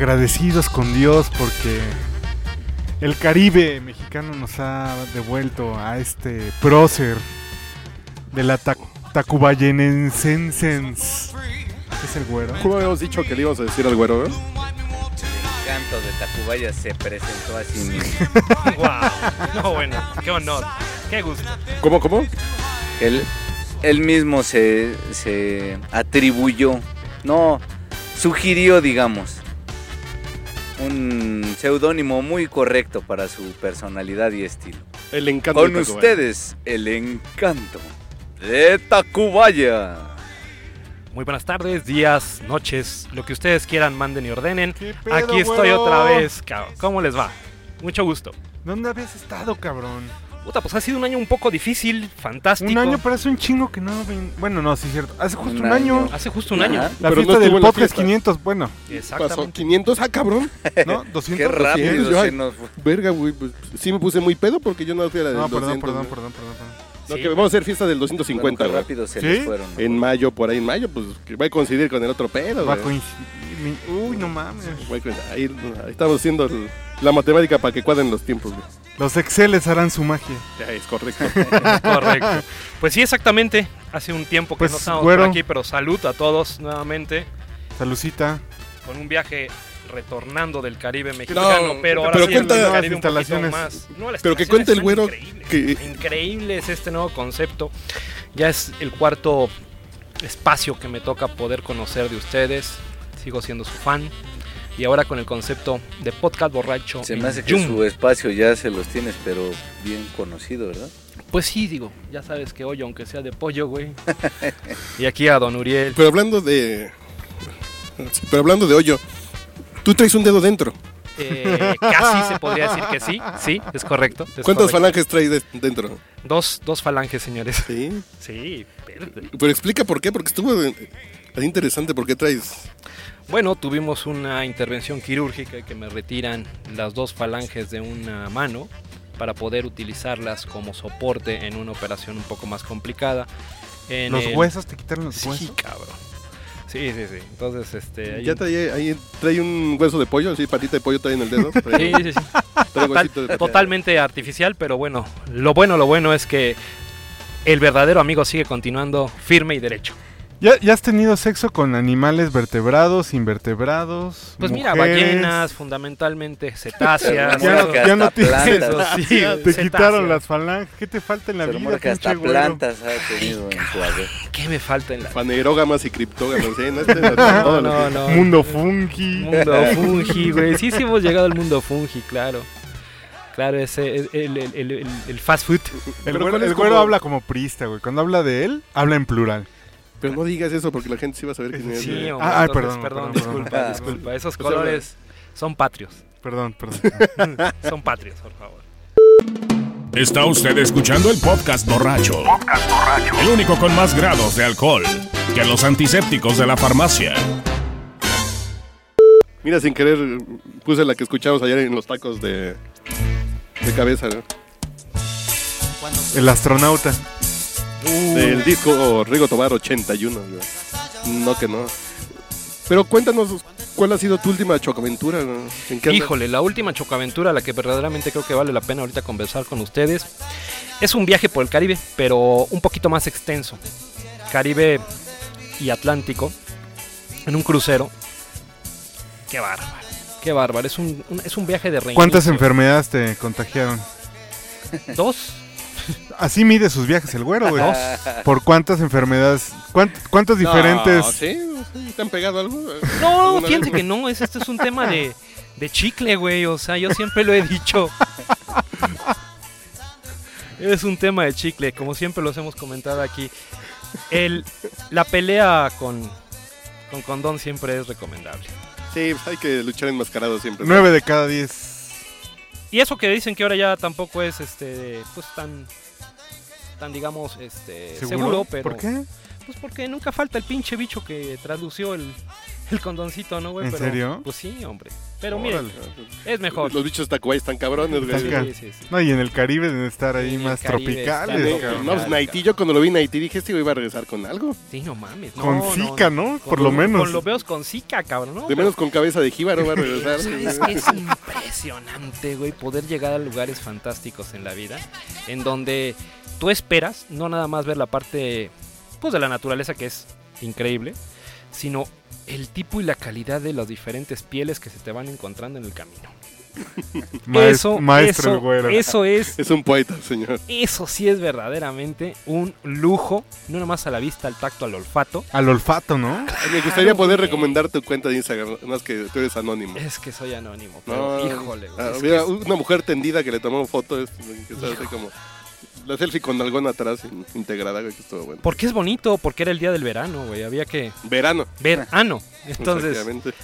¿No se sienten agradecidos con Dios porque el Caribe mexicano nos ha devuelto a este prócer de la ta Tacubayenensensens? ¿Es el güero? ¿Cómo habíamos dicho que le íbamos a decir al güero? eh? El encanto de Tacubaya se presentó a sí mismo. ¡Wow! No, bueno, qué honor, qué gusto. ¿Cómo, cómo? Él, él mismo se, se atribuyó, no, sugirió, digamos, un seudónimo muy correcto para su personalidad y estilo. El encanto Con de ustedes, el encanto de Tacubaya. Muy buenas tardes, días, noches, lo que ustedes quieran, manden y ordenen. ¿Qué pedo, Aquí estoy güero? otra vez, cabrón. ¿Cómo les va? Mucho gusto. ¿Dónde habías estado, cabrón? Puta, pues ha sido un año un poco difícil, fantástico. Un año parece un chingo que no ven- Bueno, no, sí es cierto. Hace justo Un un, año. año. Hace justo un Ajá. año. La Pero fiesta del podcast fiesta. 500, bueno, Pasó Exactamente. 500, ah, cabrón. ¿no? 200. Qué rápido yo- nos fue. Verga, güey. pues, sí me puse muy pedo porque yo no fui a la del No, perdón, 200, perdón, ¿no? perdón, perdón, perdón. No, Sí. que vamos a hacer fiesta del Bueno, 250, qué güey. rápido se ¿Sí? les fueron. ¿no? En mayo, por ahí en mayo, pues que va a coincidir con el otro pedo, Va a coincidir. Uy, no mames. Ahí, ahí estamos haciendo la matemática para que cuadren los tiempos, güey. Los Exceles harán su magia. Ya, es correcto. Correcto. Pues sí, exactamente. Hace un tiempo que Pues, no estamos por aquí, pero salud a todos nuevamente Salucita. con un viaje retornando del Caribe mexicano, No, pero ahora pero sí cuenta- el Caribe un poquito instalaciones. más. No, las Pero que cuente el güero increíbles. que- Increíble es este nuevo concepto. Ya es el cuarto espacio que me toca poder conocer de ustedes. Sigo siendo su fan. Y ahora con el concepto de podcast borracho. Se me hace que Zoom. su espacio ya se los tienes, pero bien conocido, ¿verdad? Pues sí, digo, ya sabes que hoyo, aunque sea de pollo, güey. y aquí a Don Uriel. Pero hablando de. Pero hablando de hoyo, tú traes un dedo dentro. Eh, casi se podría decir que sí, sí, es correcto. es ¿Cuántas correcto. falanges traes de- dentro? Dos, dos falanges, señores. Sí. Sí, espérate. Pero explica por qué, porque estuvo interesante por qué traes. Bueno, tuvimos una intervención quirúrgica que me retiran las dos falanges de una mano para poder utilizarlas como soporte en una operación un poco más complicada. En Los el- huesos, te quitaron los Sí, huesos. cabrón. Sí, sí, sí. Entonces, este... hay Ya un- trae, ahí trae un hueso de pollo, así, patita de pollo trae en el dedo. Trae, Sí, sí, sí. trae Total- huesito de patita. totalmente artificial, pero bueno, lo bueno, lo bueno es que el verdadero amigo sigue continuando firme y derecho. ¿Ya, ya has tenido sexo con animales vertebrados, invertebrados? Pues mira, ballenas, fundamentalmente cetáceas. Ya no- ya tienes-. Eso sí, Te cetáceas. quitaron las falanges. ¿Qué te falta en la Se vida, que hasta plantas ha tenido en su haber. ¿Qué me falta en la Fanerógamas y criptógamas. No, Este, no, No, no. Mundo fungi. Mundo fungi, güey. Sí, sí hemos llegado al mundo fungi, claro. Claro, ese el, el, el- el- el fast food. El Pero güero, ¿cuál es el güero como- habla como priista, güey. Cuando habla de él, habla en plural. Pero no digas eso porque la gente sí va a saber quién es. Sí, hombre, Ah, ah, entonces, perdón, perdón, perdón, disculpa, perdón. disculpa. Esos Pues colores son patrios. Perdón, perdón. Son patrios, por favor. Está usted escuchando el podcast borracho. El único con más grados de alcohol que los antisépticos de la farmacia. Mira, sin querer puse la que escuchamos ayer en los tacos de, de cabeza, ¿no? El astronauta. Del disco Rigo Tobar 81. güey. No que no. Pero cuéntanos, ¿cuál ha sido tu última chocaventura? no? ¿En qué andas? Híjole, la última chocaventura, la que verdaderamente creo que vale la pena ahorita conversar con ustedes, es un viaje por el Caribe, pero un poquito más extenso. Caribe y Atlántico, en un crucero. Qué bárbaro, qué bárbaro. Es un, un- es un viaje de reinicio. ¿Cuántas enfermedades te contagiaron? Dos. Así mide sus viajes el güero, güey. ¿Por cuántas enfermedades? cuánt- ¿Cuántos No, diferentes? ¿Te han pegado algo? No, ¿Alguna fíjense vez? que no, es, este es un tema de, de chicle, güey. O sea, yo siempre lo he dicho. Es un tema de chicle, como siempre los hemos comentado aquí. El, la pelea con, con condón siempre es recomendable. Sí, pues hay que luchar enmascarado siempre. Nueve de cada diez. Y eso que dicen que ahora ya tampoco es este pues tan tan digamos este ¿Seguro? seguro, pero ¿Por qué? pues porque nunca falta el pinche bicho que tradució el, el condoncito, ¿no, güey? ¿En Pero, serio? Pues sí, hombre. Pero miren, Órale. es mejor. Los bichos Tacubaya están cabrones, güey. Sí, sí, sí. No, y en el Caribe deben estar ahí más Caribe tropicales, cabrón. No, pues Naití, yo cuando lo vi en Naití dije, este güey iba a regresar con algo. Sí, no mames. no, Con no, Zika, ¿no? Con Por lo menos. Con los veos con Zika, cabrón, ¿no? De menos con cabeza de jíbaro va a regresar. Es impresionante, güey, poder llegar a lugares fantásticos en la vida, en donde tú esperas no nada más ver la parte, pues, de la naturaleza que es increíble, sino el tipo y la calidad de las diferentes pieles que se te van encontrando en el camino. Maes- eso, maestro eso, güero. eso es, Es un poeta, señor. eso sí es verdaderamente un lujo, no nada más a la vista, al tacto, al olfato. Al olfato, ¿no? Me gustaría poder güey. recomendar tu cuenta de Instagram, más que tú eres anónimo. Es que soy anónimo, pero No, híjole, güey, ah, mira, es- una mujer tendida que le tomó foto, es, que como la selfie con algón atrás in- integrada, güey, que estuvo bueno. Porque es bonito, porque era el día del verano, güey. Había que Verano. ver ano. Entonces,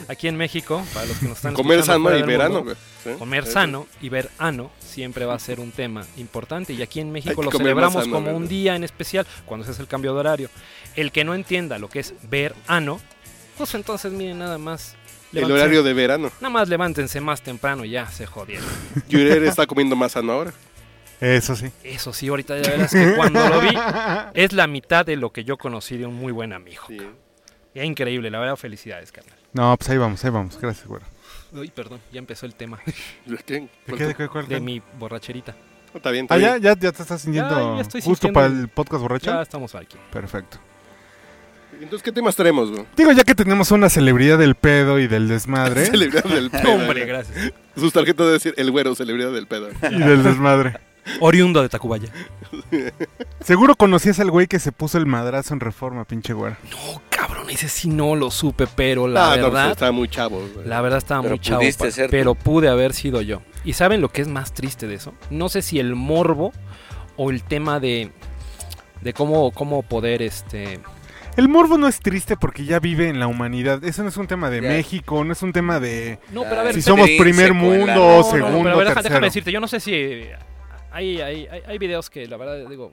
aquí en México, para los que nos están comer sano y verano, mundo, güey. ¿sí? Comer sano y ver ano siempre va a ser un tema importante. Y aquí en México lo celebramos sano, como güey. un día en especial cuando se hace el cambio de horario. El que no entienda lo que es ver ano, pues entonces miren nada más. El horario de verano. Nada más levántense más temprano y ya se jodieron. Yurer está comiendo más sano ahora. Eso sí. Eso sí, ahorita ya verás que cuando lo vi es la mitad de lo que yo conocí de un muy buen amigo. Sí. Es increíble, la verdad, felicidades, carnal. No, pues ahí vamos, ahí vamos. Gracias, güero. Uy, perdón, ya empezó el tema ¿De qué? ¿De ¿Cuál qué, de cuál, de mi borracherita. Está bien, está Ah, ya, bien. ya, ya te estás sintiendo Ya, ya estoy justo sintiendo- para el podcast borracho. Ya estamos aquí. Perfecto. Entonces, ¿qué temas tenemos, güey? Digo, ya que tenemos una celebridad del pedo y del desmadre. Celebridad del pedo. Hombre, gracias. Sus tarjetas debe decir el güero, celebridad del pedo. y del desmadre. Oriundo de Tacubaya. Seguro conocías al güey que se puso el madrazo en reforma, pinche güero. No, cabrón, ese sí no lo supe, pero la Ah, no, pues, verdad, estaba muy chavo. güey. la verdad estaba Pero muy chavo, pudiste pa- ser tú. pero pude haber sido yo. ¿Y saben lo que es más triste de eso? No sé si el morbo o el tema de de cómo cómo poder este El morbo no es triste porque ya vive en la humanidad. Eso no es un tema de. México, no es un tema de No, pero a ver, si somos primer mundo, No, no, segundo, pero a ver, deja- tercero. déjame decirte, yo no sé si hay, hay, hay, hay videos que la verdad digo,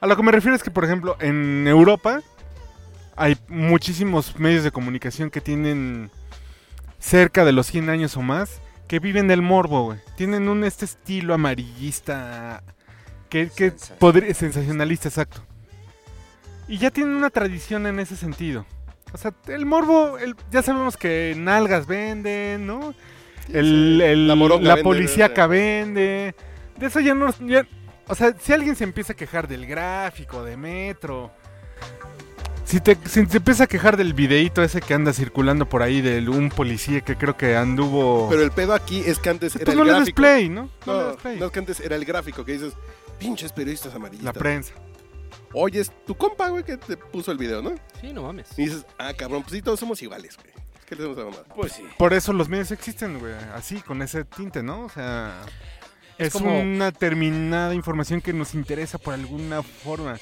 A lo que me refiero es que, por ejemplo, en Europa hay muchísimos medios de comunicación que tienen cerca de los 100 años o más que viven del morbo, güey. Tienen un este estilo amarillista que, que Sensacionalista. podría sensacionalista, exacto. Y ya tienen una tradición en ese sentido. O sea, el morbo, el- ya sabemos que nalgas venden, ¿no? El, el- La la, vende, policíaca vende. De eso ya no... ya- o sea, si alguien se empieza a quejar del gráfico, de Metro... Si te, si te empieza a quejar del videíto ese que anda circulando por ahí de un policía que creo que anduvo... Pero el pedo aquí es que antes era el no le play, ¿no? No, le No, des play. no, es que antes era el gráfico que dices, pinches periodistas amarillistas. La prensa. Oye, es tu compa, güey, que te puso el video, ¿no? sí, no mames. Y dices, ah, cabrón, pues sí, todos somos iguales, güey. Es que le hacemos a la. Pues sí. Por eso los medios existen, güey. Así, con ese tinte, ¿no? O sea... Es Es, como- una determinada información que nos interesa por alguna forma.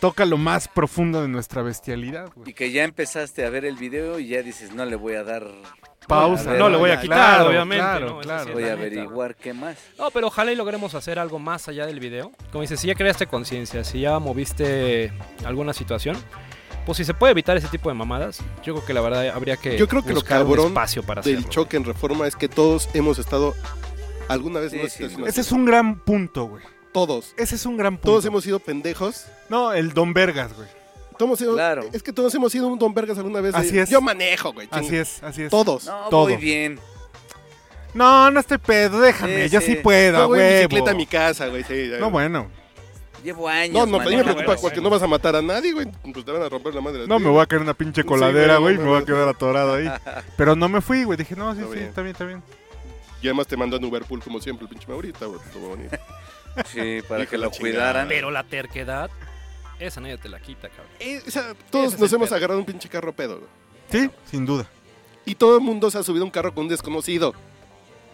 Toca lo más profundo de nuestra bestialidad, Y güey. que ya empezaste a ver el video y ya dices, no le voy a dar Pausa. ver, No le voy a quitar, claro, obviamente. claro, ¿no? Claro. Voy a averiguar qué más. No, pero ojalá y logremos hacer algo más allá del video. Como dices, si ya creaste conciencia, si ya moviste alguna situación, pues si se puede evitar ese tipo de mamadas, yo creo que la verdad habría que Yo creo que lo buscar un cabrón espacio para Del hacerlo. choque en reforma es que todos hemos estado alguna vez Sí, en una sí, situación. Ese es un gran punto, güey. Todos. Ese es un gran punto. Todos hemos sido pendejos. No, el Don Vergas, güey. Todos hemos Claro. Es que todos hemos sido un Don Vergas alguna vez. Así es. Yo manejo, güey. Así chinga". es, así es. Todos. No, Todo. voy bien. No, no estoy pedo, déjame. Sí, yo sí. sí puedo, No, güey. bicicleta a mi casa, güey. Sí, ya. No, bueno. Llevo años. No, no, pero a mí me preocupa bueno, porque bueno. no vas a matar a nadie, güey. Pues te van a romper la madre. No, me voy a caer en una pinche Sí, coladera, güey, güey. no, me voy a quedar atorado ahí. Pero no me fui, güey. Dije, no, sí, Está sí, bien. está bien, está bien. Y además te mandó a Uberpool como siempre, el pinche Maurita, güey. Sí, para Hijo que lo la cuidaran. Pero la terquedad, esa nadie te la quita, cabrón. Eh, o sea, todos Ese es nos el hemos pedo. agarrado un pinche carro pedo, güey. Sí, sin duda. Y todo el mundo se ha subido a un carro con un desconocido.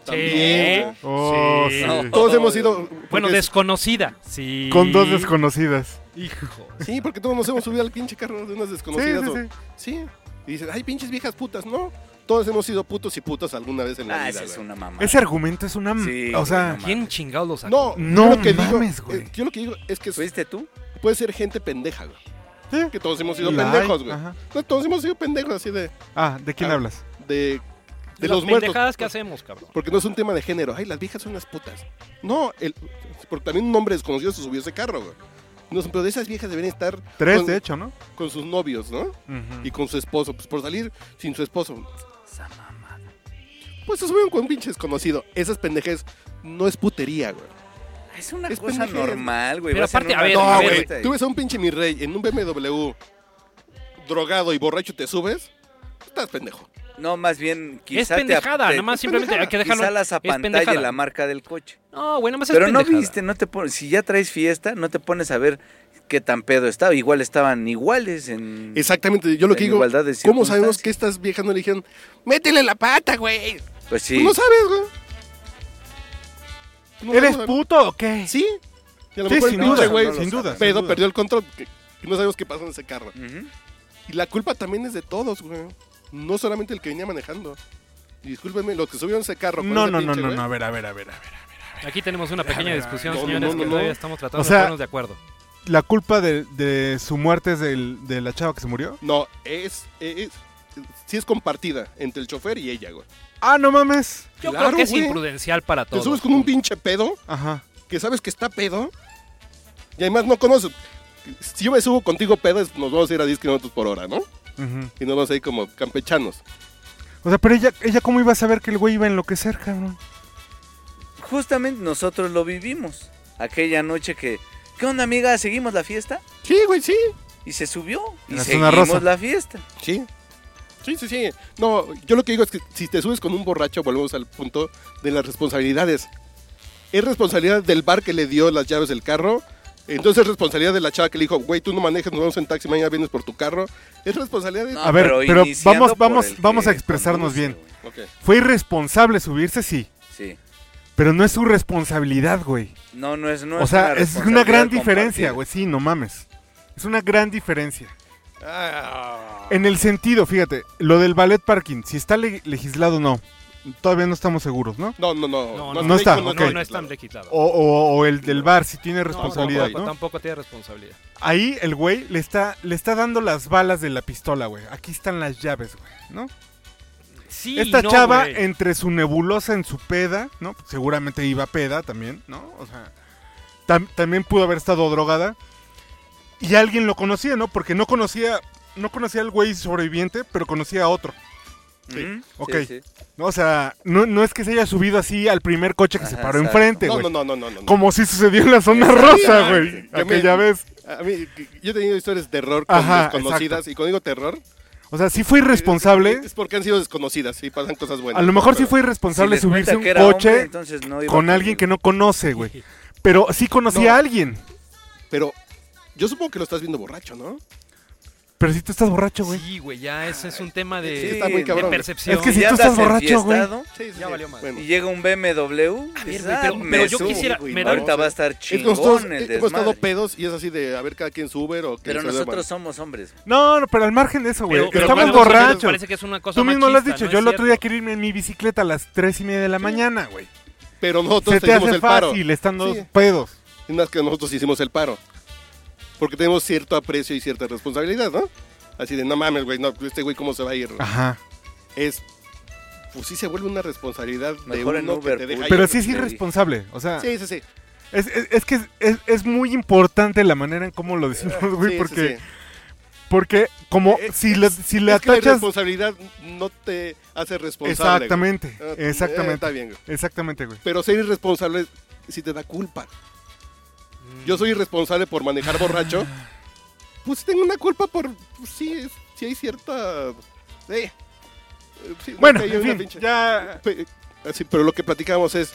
También. güey. Oh, Sí. sí. No. Todos hemos ido. Bueno, porque- desconocida. Sí. Con dos desconocidas. Hijo. Sí, porque todos nos hemos subido al pinche carro de unas Sí, desconocidas. sí, o- sí. sí. Y dices, ay, pinches viejas putas. No. Todos hemos sido putos y putas alguna vez en la Ah, vida. esa es una mamá. Ese argumento es una... Sí, o sea, ¿Quién chingados lo sacó? No, No yo lo que digo, güey. eh, yo lo que digo es que ¿Fuiste tú? puede ser gente pendeja, güey. Sí. Que todos hemos sido la pendejos, güey. ajá. No, todos hemos sido pendejos así de, Ah, ¿de quién Ah. hablas? de de Las los muertos. pendejadas que hacemos, cabrón. Porque no es un tema de género. Ay, las viejas son unas putas. No, el, porque también un hombre desconocido se subió a ese carro, güey. No, pero de esas viejas deberían estar Tres, con, de hecho, ¿no? con sus novios, ¿no? Y con su esposo. Pues por salir sin su esposo. Pues se subieron con un pinche desconocido. Esas pendejes no es putería, güey. Es una Es cosa normal, güey. Pero vas aparte, a ver, No, a ver, güey. fiesta y- Tú ves a un pinche mi rey en un BMW drogado y borracho te subes. Estás pendejo. No, más bien, quizá te- pendejada, te- nada más simplemente hay que dejarlo- Quizá las es pendejada. la marca del coche. No, güey, nada más es Pero no pendejada. viste, no te pones, si ya traes fiesta, no te pones a ver qué tan pedo estaba. Igual estaban iguales en... Exactamente. Yo lo que digo. igualdad de ¿Cómo sabemos que estas viejas no le dijeron, métele la pata, güey? Pues sí. Tú no sabes, güey. No ¿Eres sabemos, puto o qué? Sí. Y a lo Sí, mejor el sin pinche duda, güey no sin duda. pedo sin duda. perdió el control. que- que no sabemos qué pasó en ese carro. Y la culpa también es de todos, güey. No solamente el que venía manejando. Y discúlpenme, los que subieron ese carro. No, ese no, no, pinche no, no, a ver, a ver, a ver, a ver. Aquí tenemos una pequeña discusión, señores, que no. todavía estamos tratando O sea- de ponernos de acuerdo. ¿La culpa de, de su muerte es del- de la chava que se murió? No, es, es, sí es compartida entre el chofer y ella, güey. Ah, no mames. Yo Claro, creo que es güey. imprudencial para Te todos. subes con un pinche pedo Ajá. que sabes que está pedo y además no conoces. Si yo me subo contigo pedo, nos vamos a ir a 10 kilómetros por hora, ¿no? ujú. Y nos vamos a ir como campechanos. O sea, pero ella, ella cómo iba a saber que el güey iba a enloquecer, cabrón. Justamente nosotros lo vivimos. Aquella noche que... ¿Qué onda, amiga? ¿Seguimos la fiesta? Sí, güey, sí. Y se subió. Y la seguimos rosa. la fiesta. Sí. Sí, sí, sí. No, yo lo que digo es que si te subes con un borracho, volvemos al punto de las responsabilidades. Es responsabilidad del bar que le dio las llaves del carro. Entonces es responsabilidad de la chava que le dijo, güey, tú no manejes, nos vamos en taxi, mañana vienes por tu carro. Es responsabilidad de... No, A ver, pero vamos- vamos- vamos a expresarnos bien. Fue irresponsable subirse, sí. Sí. Pero no es su responsabilidad, güey. No, no es... No o sea, es una gran diferencia, güey. Sí, no mames. Es una gran diferencia. Ah. En el sentido, fíjate, lo del ballet parking, si está le- legislado o no, todavía no estamos seguros, ¿no? No, no, no. No, está. No, no es tan legislado. O, o- o el del bar, si tiene responsabilidad, ¿no? tampoco tiene responsabilidad. Ahí el güey le está, le está dando las balas de la pistola, güey. Aquí están las llaves, güey, ¿no? Sí, Esta no, chava, entre su nebulosa en su peda, ¿no? Seguramente iba peda también, ¿no? O sea, tam- también pudo haber estado drogada. Y alguien lo conocía, ¿no? Porque no conocía, no conocía al güey sobreviviente, pero conocía a otro. Sí. Ok. sí, sí. ¿no? O sea, no, no es que se haya subido así al primer coche que se paró exacto. enfrente, No, güey. no, no, no, no, no. Como si sucedió en la zona rosa, güey. Aquella vez. A mí, yo he tenido historias de terror con Ajá, desconocidas. Y cuando digo terror, O sea, sí fue irresponsable. es porque han sido desconocidas y pasan cosas buenas. A lo mejor sí fue irresponsable Si subirse un coche hombre, no con alguien que no conoce, güey. Pero sí conocía No. a alguien. Pero yo supongo que lo estás viendo borracho, ¿no? Pero si tú estás borracho, güey. Sí, güey, ya ese es un tema de, Sí, está muy de cabrón. percepción. Es que si tú estás borracho, güey. Sí, sí, Ya valió. Bueno. Y llega un BMW. A ver, güey, "Ah, pero- me pero yo subo, quisiera- güey, Ahorita va a estar Es que nosotros chingón el hemos estado desmadre. pedos y es así de a ver cada quien sube o que Pero nosotros somos hombres. No, no, pero al margen de eso, güey. Pero- pero Estamos borrachos. Parece que es una cosa Tú mismo lo has dicho. ¿no yo el otro día quería irme en mi bicicleta a las tres y media de la mañana, güey. Pero nosotros Se te hace el paro. fácil, están dos Sí. pedos. Es más que nosotros hicimos el paro. Porque tenemos cierto aprecio y cierta responsabilidad, ¿no? Así de, no mames, güey, no, este güey cómo se va a ir. Ajá. Es, pues sí se vuelve una responsabilidad de Mejor en uno que Uber, te deja Ay, Pero ir. sí es te irresponsable. O sea, Sí, sí, sí. es, es- es que es, es- es muy importante la manera en cómo lo decimos, güey. Sí, sí, porque, sí. porque como Es- si le, si le Es que la atachas... responsabilidad no te hace responsable. Exactamente, güey. Ah, eh, exactamente. está bien, güey. Exactamente, güey. Pero ser irresponsable si te da culpa. Yo soy irresponsable por manejar borracho. Pues tengo una culpa por. Pues sí, es- sí hay cierta. eh, eh, sí, Bueno, en fin, pinche- ya... Así, pero lo que platicamos es.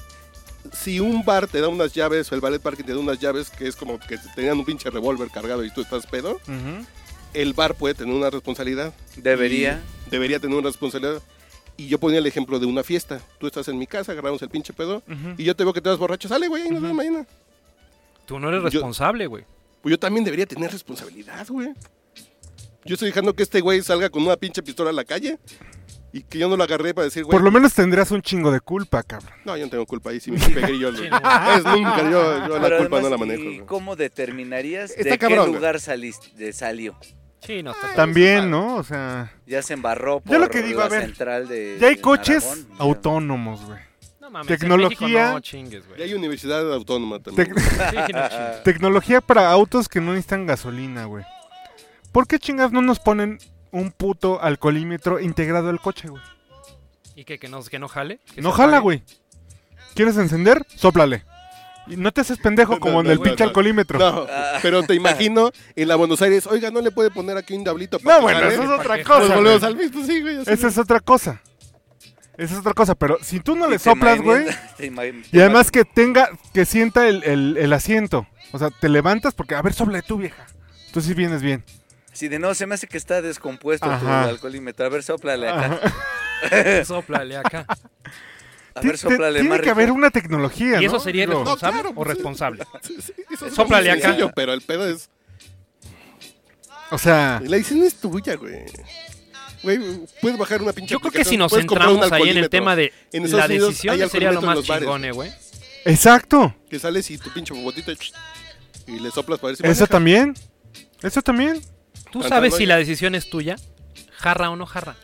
Si un bar te da unas llaves o el ballet parking te da unas llaves que es como que tenían un pinche revólver cargado y tú estás pedo, el bar puede tener una responsabilidad. Debería. Debería tener una responsabilidad. Y yo ponía el ejemplo de una fiesta. Tú estás en mi casa, agarramos el pinche pedo. Y yo te veo que te vas borracho. Sale, güey, ahí nos vemos mañana. Tú no eres Yo- responsable, güey. Pues yo también debería tener responsabilidad, güey. Yo estoy dejando que este güey salga con una pinche pistola a la calle y que yo no lo agarré para decir, güey. Por lo menos tendrías un chingo de culpa, cabrón. No, yo no tengo culpa ahí. Si me pegué yo, lo- Sí, no. es nunca. Yo, yo la culpa no la manejo. ¿y. ¿Cómo determinarías Está de cabrón, qué lugar saliste, de salió? Sí, no, está También, ¿no? O sea, Ya se embarró por Yo lo que digo, la a ver, central de ya hay de coches Aragón. autónomos, güey. No mames, en Tecnología. México no chingues, Y hay universidad autónoma también. Tec- Sí, no chingues. tecnología para autos que no necesitan gasolina, güey. ¿Por qué chingas no nos ponen un puto alcoholímetro integrado al coche, güey? ¿Y qué? ¿Que no, que no jale? ¿Que No jala, güey. ¿Quieres encender? Sóplale. Y no te haces pendejo No, como en no, el no, pinche no. alcoholímetro. No, No, pero te imagino en la Buenos Aires, oiga, ¿no le puede poner aquí un diablito? para que bueno, jale?" eso es ¿Para otra cosa. Pues volvemos al mismo, sí, güey. Esa es otra cosa. Esa es otra cosa, pero si tú no le soplas, güey, y además que tenga, que sienta el, el- el asiento. O sea, te levantas porque, a ver, sopla tú, vieja. Tú sí vienes bien. Si de no, se me hace que está descompuesto tu alcoholímetro. A ver, soplale acá. Ajá. Sóplale acá. A ver, soplale Tiene más que rico. haber una tecnología, ¿Y eso ¿no? sería Digo, responsable No, claro, o pues, responsable? Sí, sí, eso es Sóplale muy acá. sencillo, pero el pedo es... O sea, La decisión es tuya, güey. Güey, puedes bajar una pinche Yo creo que si nos centramos ahí en el tema de En la Unidos decisión, sería lo más chingone, güey. exacto. Que sales y tu pinche botita y le soplas para ver si Eso maneja. también. Eso también. Tú Cantando sabes si la decisión es tuya, jarra o no jarra.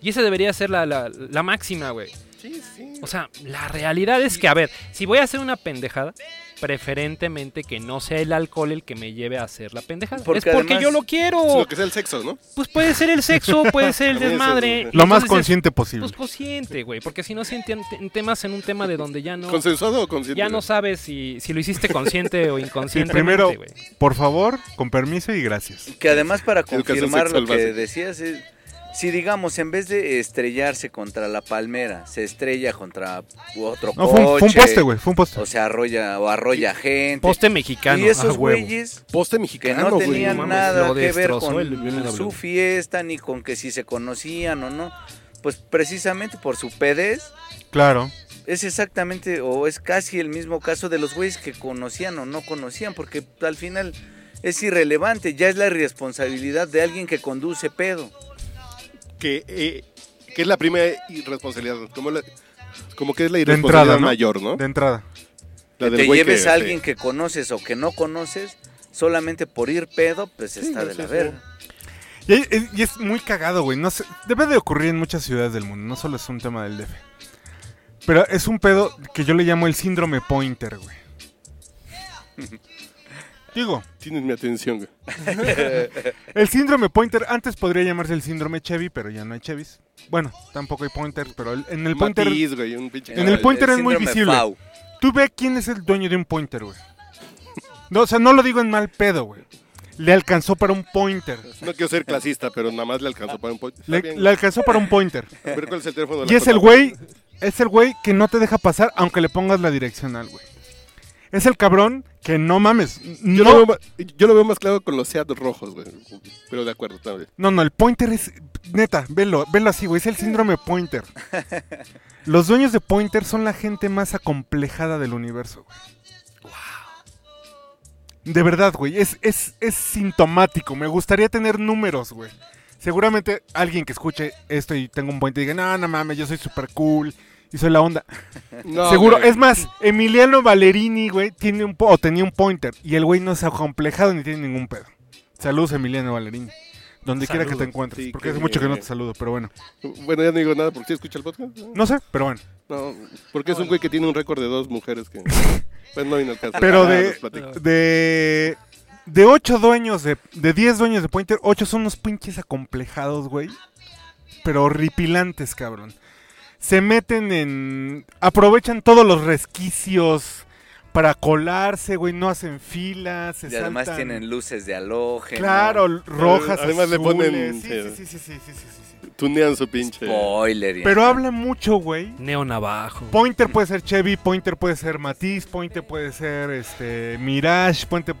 Y esa debería ser la, la- la máxima, güey. Sí, sí. O sea, la realidad es que, a ver, si voy a hacer una pendejada, preferentemente que no sea el alcohol el que me lleve a hacer la pendejada. Porque es porque además- yo lo quiero. Sino que sea el sexo, ¿no? Pues puede ser el sexo, puede ser el desmadre. Lo más es- consciente posible. Pues consciente, güey. Porque si no, si en, te- en temas en un tema de donde ya no. ¿Consensuado o consciente? Ya no sabes si, si lo hiciste consciente o Sí, inconscientemente, primero, por favor, con permiso y gracias. Que además para confirmar lo que decías es, si digamos en vez de estrellarse contra la palmera, se estrella contra otro No, fue un, coche, fue un poste, güey. Fue un poste. o se arrolla o arrolla gente. Poste mexicano. y esos ah, güeyes Poste que mexicano, no tenían no mames, nada que ver con el su fiesta ni con que si se conocían o no, pues precisamente por su pedez Claro. es exactamente o es casi el mismo caso de los güeyes que conocían o no conocían, porque al final es irrelevante, ya es la irresponsabilidad de alguien que conduce pedo. Que, eh, que es la primera irresponsabilidad. Como, la- como que es la De irresponsabilidad entrada, ¿no? mayor, ¿no? De entrada. La que te lleves que- a alguien sí. que conoces o que no conoces solamente por ir pedo, pues está de la sí. verga. Y, es- y es muy cagado, güey. No sé, debe de ocurrir en muchas ciudades del mundo. No solo es un tema del DF. Pero es un pedo que yo le llamo el síndrome pointer, güey. Digo, Tienes mi atención, güey. el síndrome pointer antes podría llamarse el síndrome Chevy, pero ya no hay Chevys. Bueno, tampoco hay pointers, pero el- en el pointer Matiz, güey, un pinche En el pointer es muy síndrome visible. FAU. Tú ve quién es el dueño de un pointer, güey. No, o sea, no lo digo en mal pedo, güey. Le alcanzó para un pointer. No quiero ser clasista, pero nada más le alcanzó para un pointer. Está Le, bien, le alcanzó para un pointer. A ver cuál es el teléfono de la Y es el güey, es el güey que no te deja pasar aunque le pongas la direccional, güey. Es el cabrón que no mames. Yo, No, lo veo, ma- yo lo veo más claro con los Seat rojos, güey. Pero de acuerdo, también. no, no, el pointer es neta, velo, velo así, güey, es el síndrome pointer. Los dueños de pointer son la gente más acomplejada del universo, güey. De verdad, güey, es, es, es sintomático. Me gustaría tener números, güey. Seguramente alguien que escuche esto y tenga un pointer diga, no, no mames, yo soy super cool y soy la onda. No, Seguro, güey. es más, Emiliano Valerini, güey, tiene un po o tenía un pointer y el güey no es acomplejado ni tiene ningún pedo. Saludos, Emiliano Valerini. Donde quiera que te encuentres, Sí, porque que- hace mucho que no te saludo, pero bueno. Bueno, ya no digo nada porque escucha el podcast. No, sé, pero bueno. No, porque es un güey que tiene un récord de dos mujeres que. Pues no vino al caso. Pero Ah, de, de, de ocho dueños, de, de 10 dueños de Pointer, ocho son unos pinches acomplejados, güey. Pero horripilantes, cabrón. Se meten en... Aprovechan todos los resquicios para colarse, güey. No hacen filas, se Y además saltan- tienen luces de halógeno. Claro, rojas, Además le ponen- Sí, sí. sí, sí, sí, sí, sí, sí. Tunean su pinche. Spoiler. Pero habla mucho, güey. Neo Navajo. Pointer puede ser Chevy, Pointer puede ser Matiz, Pointer puede ser este Mirage, Pointer...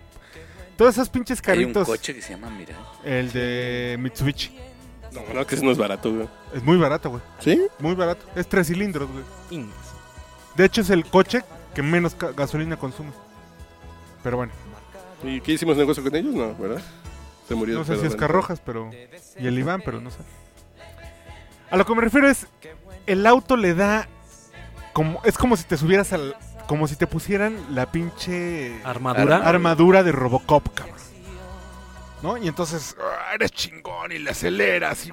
Todos esos pinches Hay un carritos. coche que se llama Mira. El de Mitsubishi. No, no, que eso no es barato, güey. Es muy barato, güey. ¿Sí? Muy barato. Es tres cilindros, güey. De hecho, es el coche que menos ca- gasolina consume. Pero bueno, ¿Y qué hicimos negocio con ellos? No, ¿verdad? Se murió. no sé si es. Carrojas, pero. Y el Iván, pero no sé. A lo que me refiero es. El auto le da. como Es como si te subieras al. Como si te pusieran la pinche. Armadura. Arma- armadura de Robocop, cabrón. ¿No? Y entonces, ah, eres chingón y le aceleras y,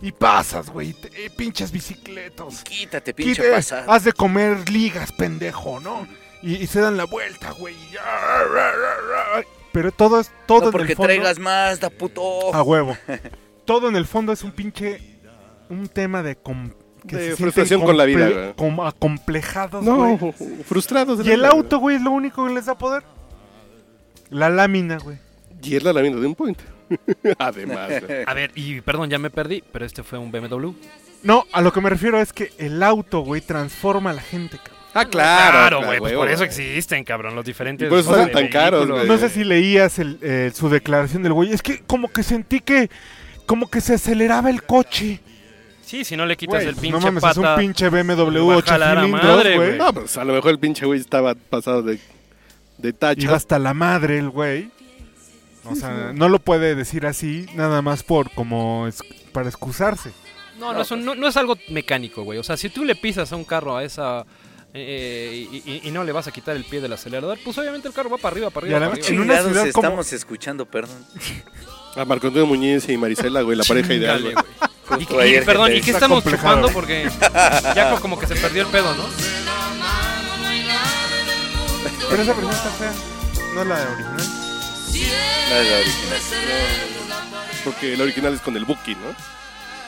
y pasas, güey, y pinches bicicletas. Quítate, pinche Quite- pasada. Has de comer ligas, pendejo, ¿no? Y, y se dan la vuelta, güey. Pero todo es todo No en porque el fondo traigas más, da puto. a huevo. todo en el fondo es un pinche un tema de que De frustración con la vida, como acomplejados, No, güey. frustrados. de Y el auto, güey, es lo único que les da poder. La lámina, güey. Y es la lámina de un point. Además. A ver, y perdón, ya me perdí, pero este fue un BMW. No, a lo que me refiero es que el auto, güey, transforma a la gente, cabrón. Ah, claro. güey, pues por eso existen, cabrón, los diferentes. Y por eso de tan caros, güey. No sé si leías el, eh, su declaración del güey. Es que como que sentí que como que se aceleraba el coche. Sí, si no le quitas Güey, el pinche no mames, pata. es un pinche BMW va a 8 jalar a cilindros, madre, güey. güey. No, pues a lo mejor el pinche güey estaba pasado de, de tacha. Iba hasta la madre el güey. O sea, no lo puede decir así nada más por como es, para excusarse. No, no, es un- no, no es algo mecánico, güey. O sea, si tú le pisas a un carro a esa. eh, y, y- y no le vas a quitar el pie del acelerador, pues obviamente el carro va para arriba, para Y arriba. la para arriba. en una ciudad como- estamos escuchando, perdón. A Marco Antonio Muñiz y Marisela, güey, la pareja ideal, güey. Y, y- que perdón, ¿y qué estamos chupando? Porque ya co- como que se perdió el pedo, ¿no? Pero esa versión está fea. No la original. No es la original. Porque el original es con el Buki, ¿no?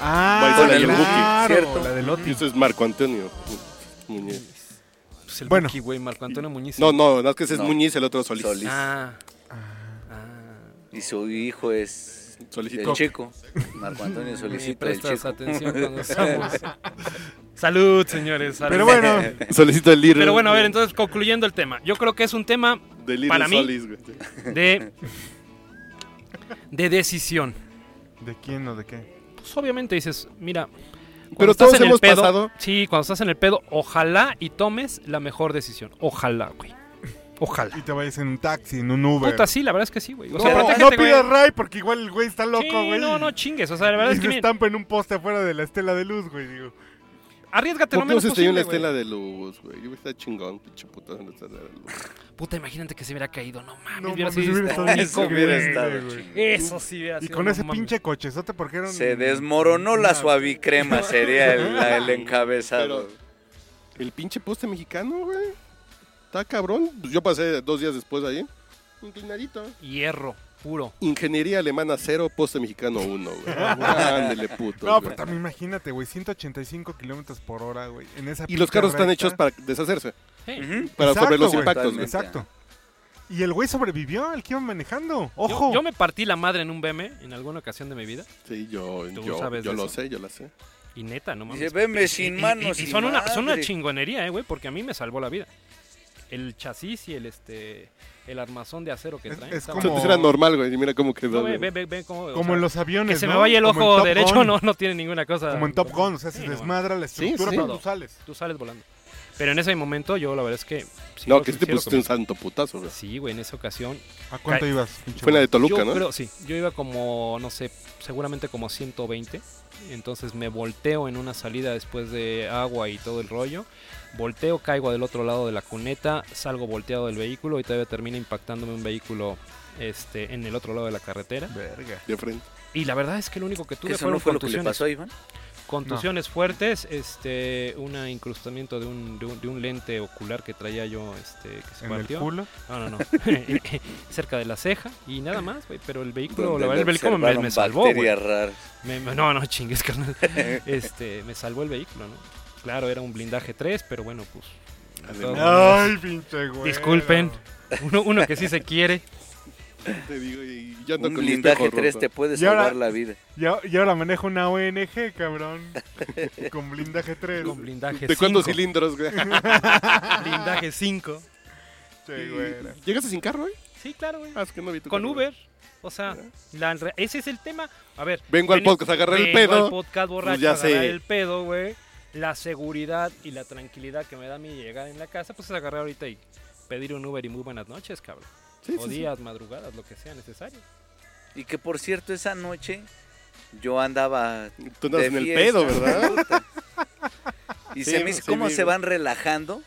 Ah, Marisela y el claro, Buki, ¿cierto? la del Y Otis. eso es Marco Antonio Muñiz. Pues el Bueno. Buki, güey, Marco Antonio Muñiz. No, no, no es que ese es No. Muñiz, el otro Solís. Solís. Ah. Ah. Y su hijo es Solicitó. el chico. Marco Antonio Ni Solicito el prestas chico. atención cuando estamos. Salud, señores. salud. Pero bueno, Solicito el líder. Pero bueno, a ver, entonces concluyendo el tema. Yo creo que es un tema De líder para mí- Solís, güey. de de decisión. ¿de quién o de qué? Pues obviamente dices, mira, cuando Pero estás todos en el hemos pedo- pasado. Sí, cuando estás en el pedo, ojalá y tomes la mejor decisión. Ojalá, güey. Ojalá. Y te vayas en un taxi, en un Uber. Puta, sí, la verdad es que sí, güey. O no, sea, no güey. pidas ray porque igual el güey está loco, Sí, güey. no, no chingues. O sea, la verdad y es que se estampa en un poste afuera de la estela de luz, güey. Digo, arriesgate lo ¿Por qué no menos posible, estela güey. de luz, güey? Yo está chingón, pinche puta. en la estela de luz. Puta, imagínate que se hubiera caído. No mames, no hubiera mames, sido hubiera estado Eso hubiera estado. Eso sí hubiera Y sido, con no ese mames. pinche cochezote porque era un- Se desmoronó la una- suavicrema, sería el, la- el encabezado. El pinche poste mexicano, güey. Está cabrón. Yo pasé dos días después ahí. Inclinadito. Hierro, puro. Ingeniería alemana cero, poste mexicano uno, güey. Ándele, puto. No, pero también imagínate, güey, 185 kilómetros por hora, güey. En esa Y los carros están hechos para deshacerse. Sí. Para Exacto, sobre los güey. impactos, güey. Exacto. Y el güey sobrevivió, el que iba manejando. Ojo. Yo, me partí la madre en un BM en alguna ocasión de mi vida. Sí, yo, ¿Tú yo, sabes yo lo eso? sé, yo la sé. Y neta, no mames. Y- sin y- manos y- y y son, una, son una madre. chingonería, eh, güey, porque a mí me salvó la vida. El chasis y el este el armazón de acero que Es- traen. es está como- era normal, güey. Y mira cómo quedó. No, ve, ve, ve, o Como sea, en los aviones, que se ¿no? me vaya el ojo derecho Gun. no, no tiene ninguna cosa. Como en Top Gun, o sea, se Sí, desmadra la Sí, estructura, sí. pero tú sales. Tú sales volando. Pero en ese momento yo la verdad es que... sí No, lo- que sí te pusiste un santo putazo, güey. Sí, güey, en esa ocasión. ¿A cuánto ibas? Fue en la de? Toluca, yo ¿no? creo, sí, yo iba como, no sé, seguramente como 120. Entonces me volteo en una salida después de agua y todo el rollo. Volteo, caigo del otro lado de la cuneta, salgo volteado del vehículo y todavía termina impactándome un vehículo este, en el otro lado de la carretera. Verga. De frente. Y la verdad es que lo único que tuve Eso fueron no fue lo que le pasó a Iván. Contusiones fuertes, este, un incrustamiento de un, de, un, de un lente ocular que traía yo este, que se ¿En el partió. culo? No, no, no. Cerca de la ceja y nada más, güey. Pero el vehículo, la verdad, el vehículo me, salvó, güey. no, no, chingues, carnal. Este, me salvó el vehículo, ¿no? Claro, era un blindaje 3, pero bueno, pues. Ay, pinche güey. Disculpen. Uno, uno que sí se quiere. Te digo, y yo ando Un con blindaje espejo 3 roto. te puede Y ahora- salvar la vida. Y, a- y ahora manejo una ONG, cabrón. Con blindaje 3. Con blindaje ¿De cuántos cinco. cilindros, güey? Blindaje 5. Sí, güey. ¿Llegaste sin carro, güey? Sí, claro, güey. Ah, es que no vi tu Con carro, Uber. O sea, la ese es el tema. A ver. Vengo al podcast a agarrar el vengo pedo. al podcast borracho Pues ya a el pedo, güey. La seguridad y la tranquilidad que me da mi llegar en la casa, pues es agarrar ahorita y pedir un Uber y muy buenas noches, cabrón. Sí, o sí, sí. días, madrugadas, lo que sea necesario. Y que por cierto, esa noche yo andaba. Tú andas de en el pedo, ¿verdad? Y Sí, se me hizo sí, cómo se van relajando.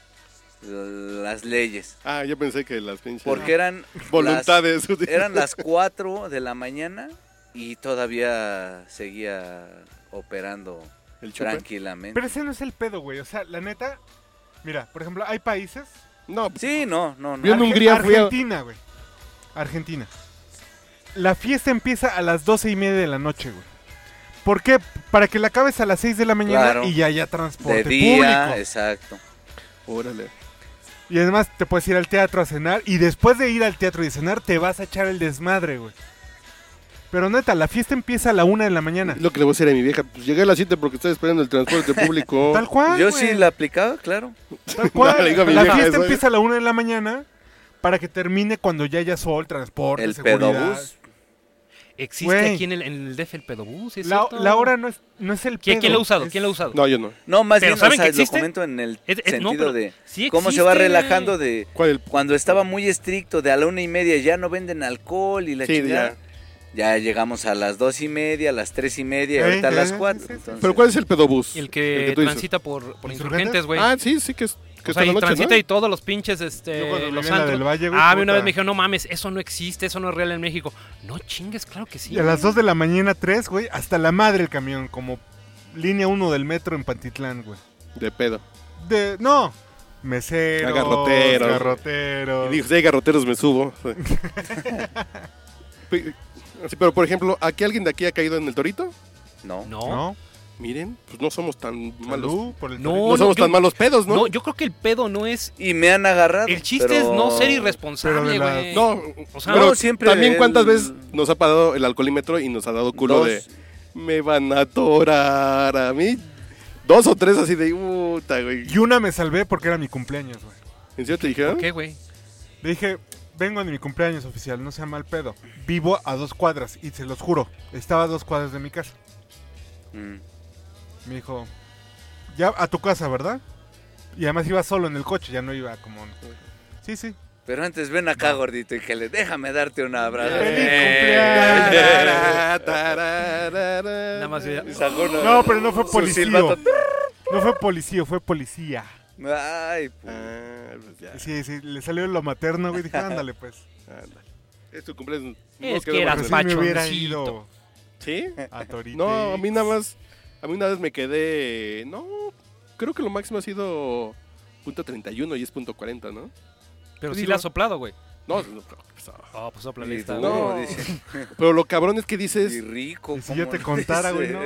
las leyes. Ah, yo pensé que las pinches Porque eran voluntades. las, eran las 4 de la mañana y todavía seguía operando el tranquilamente. Pero ese no es el pedo, güey. O sea, la neta. Mira, por ejemplo, hay países. No, Sí, no, no, no. Yo en Hungría fui a- Argentina, güey. Argentina. La fiesta empieza a las doce y media de la noche, güey. ¿Por qué? Para que la acabes a las 6 de la mañana Claro. y ya haya de transporte día, público. exacto. órale. Y además te puedes ir al teatro a cenar. Y después de ir al teatro y cenar, te vas a echar el desmadre, güey. Pero neta, la fiesta empieza a la una de la mañana. Lo que le voy a decir a mi vieja, pues llegué a las 7 porque estoy esperando el transporte público. Tal cual. Yo güey. sí la aplicaba, claro. Tal cual. No, le digo a mi la vieja fiesta eso. empieza a la una de la mañana para que termine cuando ya haya sol, transporte, El seguridad. pedobús. Existe Güey. aquí en el, en el DF el pedobús, ¿es La, cierto? la hora no es, no es el ¿Quién, pedo, quién lo ha usado? es- ¿Quién lo ha usado? No, yo no. No, más Pero bien, ¿saben o sea, que lo existe? comento en el Es- es- no, sentido pero de sí cómo se va existe, relajando de ¿Cuál? El... cuando estaba muy estricto de a la una y media ya no venden alcohol y la Sí, chingada. Ya llegamos a las dos y media, a las tres y media, y Eh, ahorita a las cuatro. sí, sí. entonces- ¿Pero cuál es el pedobús? El que, tú dices. transita por, por ¿Insurgentes? insurgentes, güey. Ah, sí, sí, que es, o sea, y noche, transita ¿no? y todos los pinches, este, los del Valle, güey, ah, a mí una puta. vez me dijeron, no mames, eso no existe, eso no es real en México. No chingues, claro que sí. Y a las 2 de la mañana, 3, güey, hasta la madre el camión, como línea 1 del metro en Pantitlán, güey. De pedo. De, no, meseros, Garroteros. garroteros. Y dijo, si hay garroteros me subo. Sí, pero por ejemplo, ¿aquí alguien de aquí ha caído en el torito? No. No. ¿No? Miren, pues no somos tan malos. Salud por el No. No somos yo- tan malos pedos, ¿no? No, yo creo que el pedo no es... Y me han agarrado. El chiste pero- es no ser irresponsable, de la- güey. No, O sea, pero no, siempre también el- cuántas veces nos ha parado el alcoholímetro y nos ha dado culo Dos. de me van a atorar a mí. Dos o tres así de puta, güey. Y una me salvé porque era mi cumpleaños, güey. ¿En serio te dijeron? ¿Por qué, güey? Le dije, vengo de mi cumpleaños oficial, no sea mal pedo. Vivo a dos cuadras, y se los juro, estaba a dos cuadras de mi casa. Mm. Me dijo, ya a tu casa, ¿verdad? Y además iba solo en el coche, ya no iba como... Sí, sí. Pero antes ven acá, gordito, y que le déjame darte un abrazo. ¡Feliz Eh. cumpleaños! Nada más ya- No, pero no fue policía. No fue policía, fue policía. Ay, Ah, pues ya. Sí, sí, le salió lo materno, güey. Dije, ándale, pues. Anda. Es tu cumpleaños. Es que eras Pero en sí el- me hubiera pachoncito. ido ¿Sí? a Torito. No, a mí nada más. A mí una vez me quedé. No, creo que lo máximo ha sido punto 31 y es punto 40, ¿no? Pero sí Digo- le ha soplado, güey. No, no, pues, ah. Oh, pues sopla duro, No. dice. pero lo cabrón es que Y dices. rico. Y si ¿cómo yo te contara, güey, no.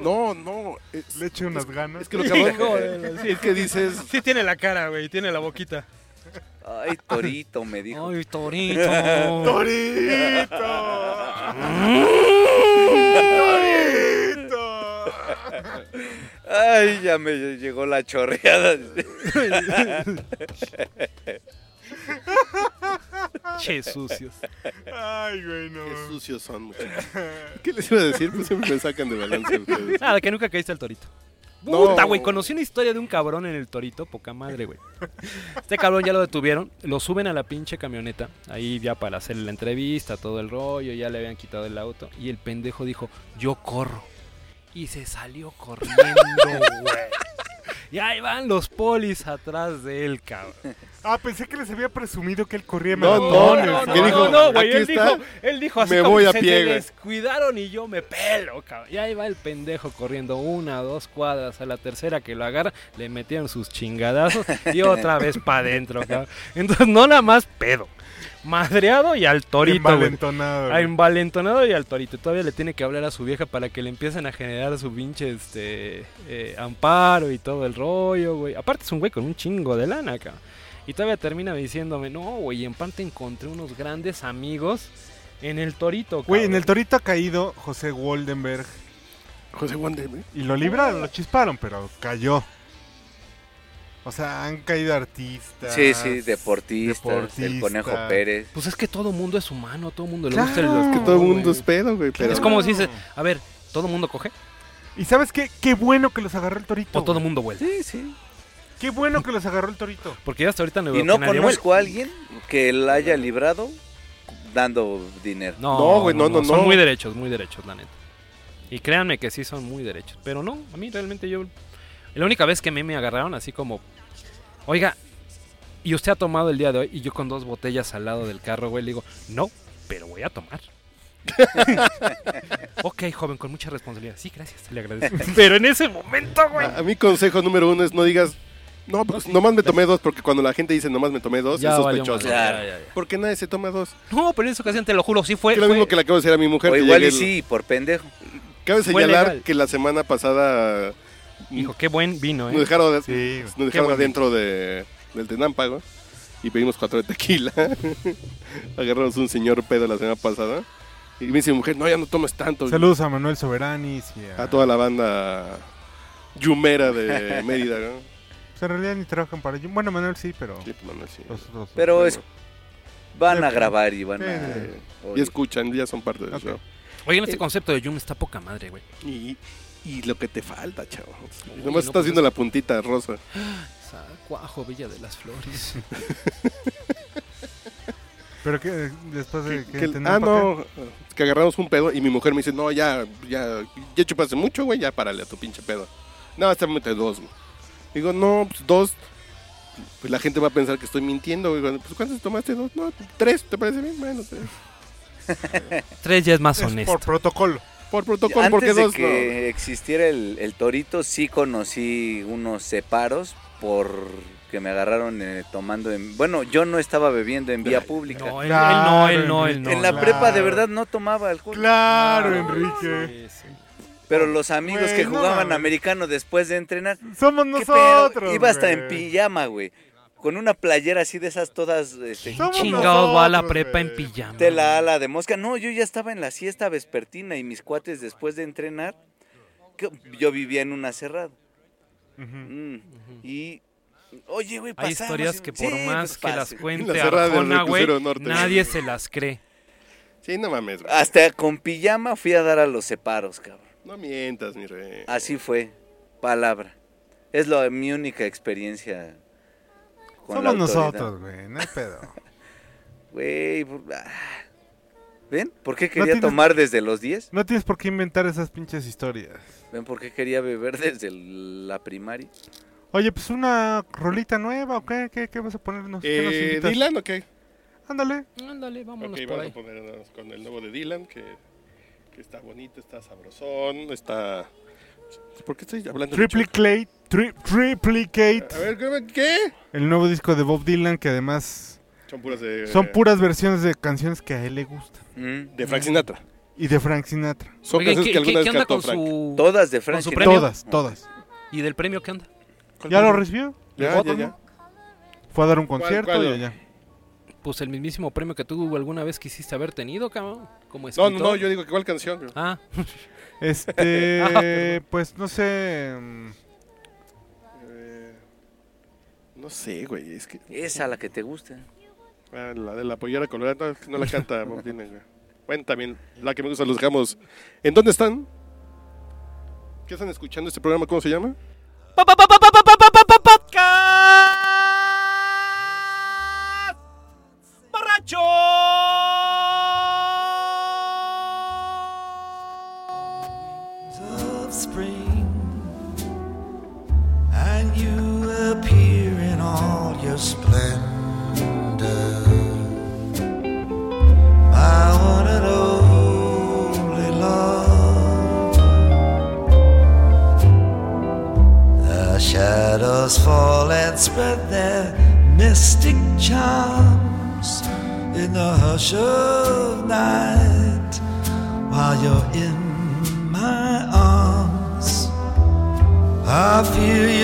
No, no. Es, Le eché unas ganas. es que lo cabrón sí. es que dices. Sí tiene la cara, güey, tiene la boquita. Ay, torito, me dijo. Ay, torito. ¡Torito! ¡Torito! Ay, ya me llegó la chorreada. che, sucios. Ay, güey, no. Qué sucios son, muchachos. ¿Qué les iba a decir? Pues siempre me sacan de balance ustedes. Nada, que nunca caíste al torito. No. Puta, güey, conocí una historia de un cabrón en el torito, poca madre, güey. Este cabrón ya lo detuvieron, lo suben a la pinche camioneta, ahí ya para hacerle la entrevista, todo el rollo, ya le habían quitado el auto, y el pendejo dijo, yo corro. Y se salió corriendo, güey. Y ahí van los polis atrás de él, cabrón. Ah, pensé que les había presumido que él corría No, maratones. no, güey. ¿Qué dijo? No, no, güey, Aquí él está. dijo, él dijo así Me como voy que a se pie, te güey. descuidaron y yo me pelo, cabrón. Y ahí va el pendejo corriendo una, dos cuadras, a la tercera que lo agarra, le metieron sus chingadazos y otra vez para adentro, cabrón. Entonces, no nada más pedo, madreado y al torito. Envalentonado, güey. Envalentonado y al torito. Todavía le tiene que hablar a su vieja para que le empiecen a generar su pinche este, eh, amparo y todo el rollo, güey. Aparte es un güey con un chingo de lana, cabrón. Y todavía termina diciéndome, no, güey, en parte encontré unos grandes amigos en el torito, Güey, en cabrón". el torito ha caído José Woldenberg. José güey. Y lo libraron, lo chisparon, pero cayó. O sea, han caído artistas. Sí, sí, deportistas, el. Conejo Pérez. Pues es que todo mundo es humano, todo mundo le Claro. gusta el... Es Que todo el mundo es pedo, güey. Pero Es como si dice, a ver, ¿todo mundo coge? ¿Y sabes qué? Qué bueno que los agarró el torito. O todo güey. mundo huele. Sí, sí. Qué bueno que los agarró el torito. Porque ya hasta ahorita no veo Y no que nadie conozco a alguien que la haya librado dando dinero. No, No, güey, no, no, Son no. muy derechos, muy derechos, la neta. Y créanme que sí son muy derechos. Pero no, a mí realmente yo... La única vez que a mí me agarraron así como... Oiga, y usted ha tomado el día de hoy y yo con dos botellas al lado del carro, güey, le digo, no, pero voy a tomar. ok, joven, con mucha responsabilidad. Sí, gracias, le agradezco. Pero en ese momento, güey. A, a mi consejo número uno es no digas, no, pues nomás me tomé dos, porque cuando la gente dice nomás me tomé dos, Ya es sospechoso. Claro. ya, ya, ya. Porque nadie se toma dos. No, pero en esa ocasión te lo juro, sí fue. Que lo fue- mismo que le acabo de decir a mi mujer. O igual y el- sí, por pendejo. Cabe Fue señalar legal. que la semana pasada Hijo, qué buen vino, nos ¿eh? dejaron, Sí, güey. nos dejaron adentro de, del Tenámpago y pedimos cuatro de tequila. Agarramos un señor pedo la semana pasada. Y me dice mi mujer, no, ya no tomes tanto. Saludos a Manuel Soberanis y a... A toda la banda yumera de Mérida, ¿no? Pues en realidad ni trabajan para ello. Bueno, Manuel sí, pero... Sí, pues, Manuel, sí. Los Pero es, van a Sí. grabar y van Sí, a... Oye. y escuchan, ya son parte del Ok. show. Oigan, este concepto de Yum está poca madre, güey. Y, y lo que te falta, chavo. Uy, Nomás no, estás pues viendo es- la puntita rosa. Cuajo, Villa de las Flores. Pero que después de que... Que ah, no, que agarramos un pedo y mi mujer me dice, no, ya, ya, ya chupaste mucho, güey, ya párale a tu pinche pedo. No, hasta mete dos, güey. Digo, no, pues dos. Pues la gente va a pensar que estoy mintiendo, güey. Pues ¿cuántos tomaste? Dos, no, tres, ¿te parece bien? Bueno, tres. Tres ya es más Es honesto. por protocolo. Por protocolo, porque Antes de dos que existiera el, el torito, sí conocí unos separos por que me agarraron eh, tomando en... Bueno, yo no estaba bebiendo en vía pública. No, él, Claro, él no, él no, él no. en la claro. prepa de verdad no tomaba alcohol. Claro, No, Enrique. sí, sí. Pero los amigos Güey, que no jugaban mames. americano después de entrenar, Somos nosotros, Iba hasta güey. en pijama, güey. Con una playera así de esas todas... este, Chingado va a la prepa en pijama. de la ala de mosca. No, yo ya estaba en la siesta vespertina y mis cuates después de entrenar, que yo vivía en una cerrada. Ujú. Mm, Y, oye, güey, Hay historias que por Sí, más pues, que las cuente En la Arjona, güey, nadie se las cree. Sí, no mames, güey. Hasta con pijama fui a dar a los separos, cabrón. No mientas, mi rey. Así fue, palabra. Es lo, mi única experiencia con Somos nosotros, güey. No hay pedo. Güey, ah. ¿ven? ¿Por qué quería tienes- tomar desde los 10? No tienes por qué inventar esas pinches historias. ¿Ven por qué quería beber desde el- la primaria? Oye, pues una rolita nueva, ¿o qué? ¿Qué, qué vas a ponernos? ¿Qué nos Eh, invitas? ¿Dylan o qué? Ándale. Ándale, vámonos Ok, por vamos ahí. a ponernos con el nuevo de Dylan, que, que está bonito, está sabrosón, está... ¿Por qué estoy hablando de Triplicate. Tri Triplicate. A ver, ¿qué-. El nuevo disco de Bob Dylan que además Son puras de... son puras versiones de canciones que a él le gustan. Mm. De Frank Sinatra. Y de Frank Sinatra. Son canciones ¿qué, que alguna qué- vez qué onda cantó con Frank. su... Todas de Frank Sinatra. Todas, todas. ¿Y del premio qué onda? ¿Ya lo recibió? Ya, ¿Llegó ya, ya. Fue a dar un ¿Cuál, concierto cuál? y allá. Pues el mismísimo premio que tú alguna vez quisiste haber tenido, cabrón. Como No, escritor. no, no, yo digo que cuál canción. Ah, Este, Ah, pues no sé. mm, Eh, no sé, güey, es que... Esa, la que te gusta. ah, la de la pollera colorada, no, la canta Bob Dylan, güey. Bueno, también, la que me gusta, los dejamos. ¿En dónde están? ¿Qué están escuchando este programa? ¿Cómo se llama? of spread their mystic charms in the hush of night while you're in my arms. I feel your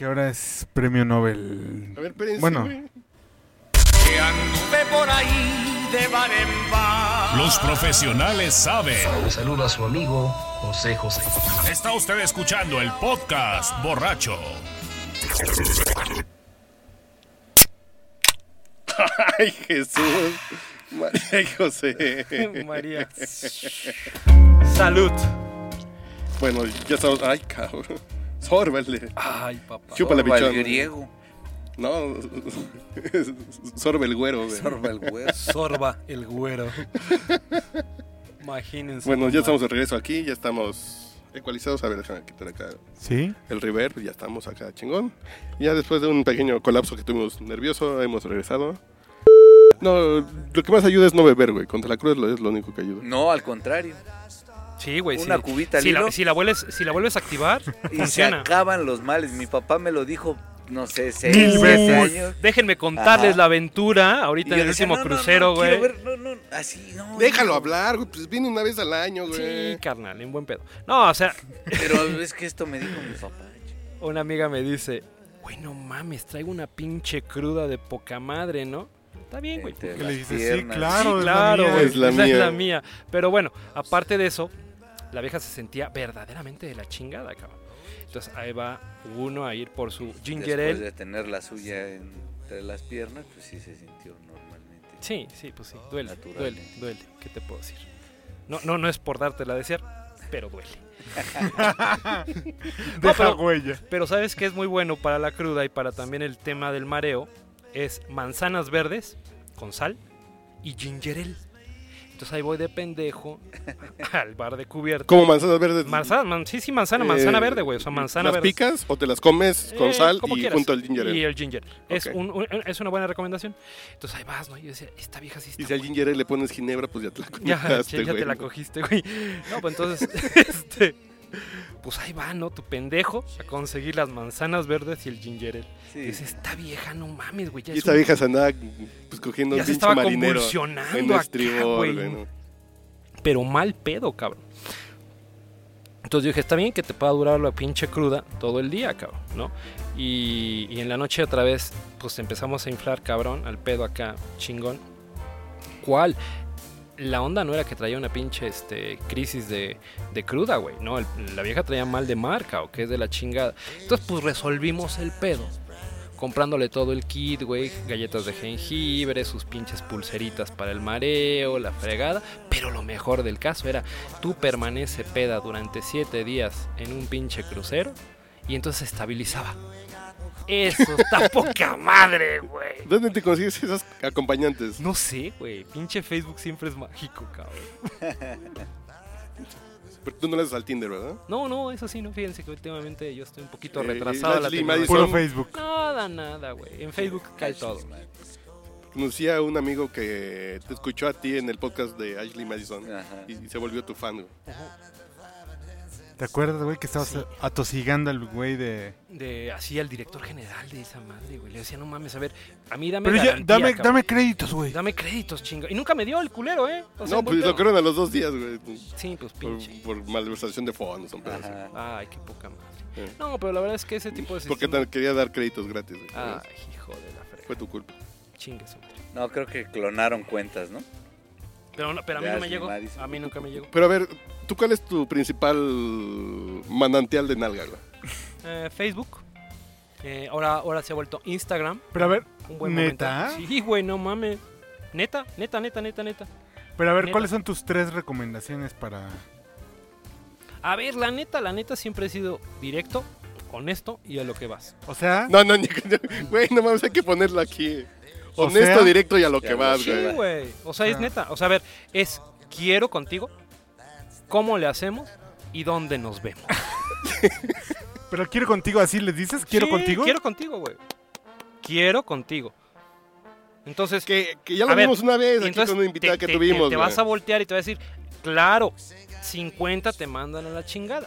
que ahora es premio Nobel. A ver, espérense, Bueno. güey. Los profesionales saben. Le saluda a su amigo José José. Está usted escuchando el podcast borracho. Ay, Jesús. María y José. María. Salud. Bueno, ya estamos. Ay, cabrón. Sórbale. Ay, papá. Chúpale, Sorba el bichón. griego. No, sorbe el güero, güey. Sorba el huevo. Sorba el güero. Imagínense. Bueno, ya estamos de regreso aquí, ya estamos ecualizados. A ver, déjame quitar acá ¿Sí? el reverb, ya estamos acá chingón. Ya después de un pequeño colapso que tuvimos nervioso, hemos regresado. No, lo que más ayuda es no beber, güey. Contra la cruz lo- es lo único que ayuda. No, al contrario. Sí, güey. Una sí. cubita al si la, hilo. si, la vuelves, si la vuelves a activar, Y se funciona. acaban los males. Mi papá me lo dijo, no sé, Mil seis, veces. años. Déjenme contarles Ajá. la aventura ahorita en el decía, último no, no, crucero, no, güey. ver, no, no, así, no. Déjalo hablar, güey. Pues viene una vez al año, güey. Sí, carnal, en buen pedo. No, o sea, Pero es que esto me dijo mi papá. una amiga me dice, güey, no mames, traigo una pinche cruda de poca madre, ¿no? Está bien, güey. Le dices, sí, claro, Sí, es la claro. Es la esa mía. es la mía. Pero bueno, aparte de eso, la vieja se sentía verdaderamente de la chingada, cabrón. Entonces ahí va uno a ir por su ginger Después ale. de tener la suya entre las piernas, pues sí se sintió normalmente. Sí, sí, pues sí, duele, Natural. duele, duele. ¿Qué te puedo decir? No, no, no es por dártela a desear, pero duele. Deja pero- huella. Pero sabes que es muy bueno para la cruda y para también el tema del mareo es manzanas verdes con sal y ginger ale. Entonces ahí voy de pendejo al bar de cubierta. Como manzanas verdes. Manzana, man- sí, sí, manzana, manzana Eh, verde, güey. O sea, manzana ¿Las verde. picas o te las comes con Eh, sal como y quieras. junto al ginger ale? Y el ginger. Es, Ok. un- un- es una buena recomendación. Entonces ahí vas, ¿no? Yo decía, esta vieja sí está Y si al ginger ale le pones ginebra, pues ya te la Ya, comiste, ya, ya te la cogiste, güey. No, pues entonces, este, pues ahí va, ¿no? Tu pendejo a conseguir las manzanas verdes y el ginger ale. Sí. Dices, esta vieja, no mames, güey. ya Y es esta un- vieja se andaba pues, cogiendo Ya un se pinche estaba marinero convulsionando acá, estribor, güey. Pero mal pedo, cabrón. Entonces yo dije, está bien que te pueda durar la pinche cruda todo el día, cabrón, ¿no? Y, y en la noche otra vez, pues empezamos a inflar, cabrón, al pedo acá, chingón. ¿Cuál? La onda no era que traía una pinche este, crisis de, cruda, güey. No, la vieja traía mal de marca o que es de la chingada. Entonces, pues resolvimos el pedo. Comprándole todo el kit, güey. Galletas de jengibre, sus pinches pulseritas para el mareo, la fregada. Pero lo mejor del caso era, tú permanece peda durante siete días en un pinche crucero y entonces estabilizaba. Eso está poca madre, güey. ¿Dónde te consigues esos acompañantes? No sé, güey. Pinche Facebook siempre es mágico, cabrón. Pero tú no le haces al Tinder, ¿verdad? No, no, eso sí, no. Fíjense que últimamente yo estoy un poquito Eh, retrasado. a la tecnología. Puro Madison. Facebook. Nada, nada, güey. En Facebook cae todo. Conocí a un amigo que te escuchó a ti en el podcast de Ashley Madison Ajá. y, y se volvió tu fan. güey. ¿Te acuerdas, güey, que estabas atosigando al güey de... De así al director general de esa madre, güey. Le decía, no mames, a ver, a mí dame Pero ya, dame, cabrón. dame créditos, güey. Dame créditos, chinga. Y nunca me dio el culero, ¿eh? O sea, No, pues lo creo a los dos días, güey. Sí, pues Por, pinche. por malversación de fondos. son. Ay, qué poca madre. No, pero la verdad es que ese tipo de Porque sistema... quería dar créditos gratis. güey. Ay, hijo de la frega. Fue tu culpa. Chingue su madre. No, creo que clonaron cuentas, ¿no? Pero, no, pero a mí De no me llegó. A mí nunca me llegó. Pero a ver, ¿tú cuál es tu principal manantial de nalga, güey? Eh, Facebook. Eh, ahora, ahora se ha vuelto Instagram. Pero a ver, Un buen ¿Neta? momento. Sí, güey, no mames. Neta, neta, neta, neta, neta. pero a ver, Neta. ¿cuáles son tus tres recomendaciones para...? A ver, la neta, la neta siempre he sido directo, honesto y a lo que vas. O sea, No, no, ni- güey, no mames, hay que ponerlo aquí. O Honesto, sea- directo y a lo que vas, güey. Sí, güey. O sea, es Ah. neta. O sea, a ver, es quiero contigo, cómo le hacemos y dónde nos vemos. pero quiero contigo, así les dices, quiero Sí, contigo. Quiero contigo, güey. Quiero contigo. Entonces, Que, que ya lo ver, vimos una vez aquí entonces con una invitada te, que te- tuvimos, te, te vas a voltear y te va a decir, claro, 50 te mandan a la chingada.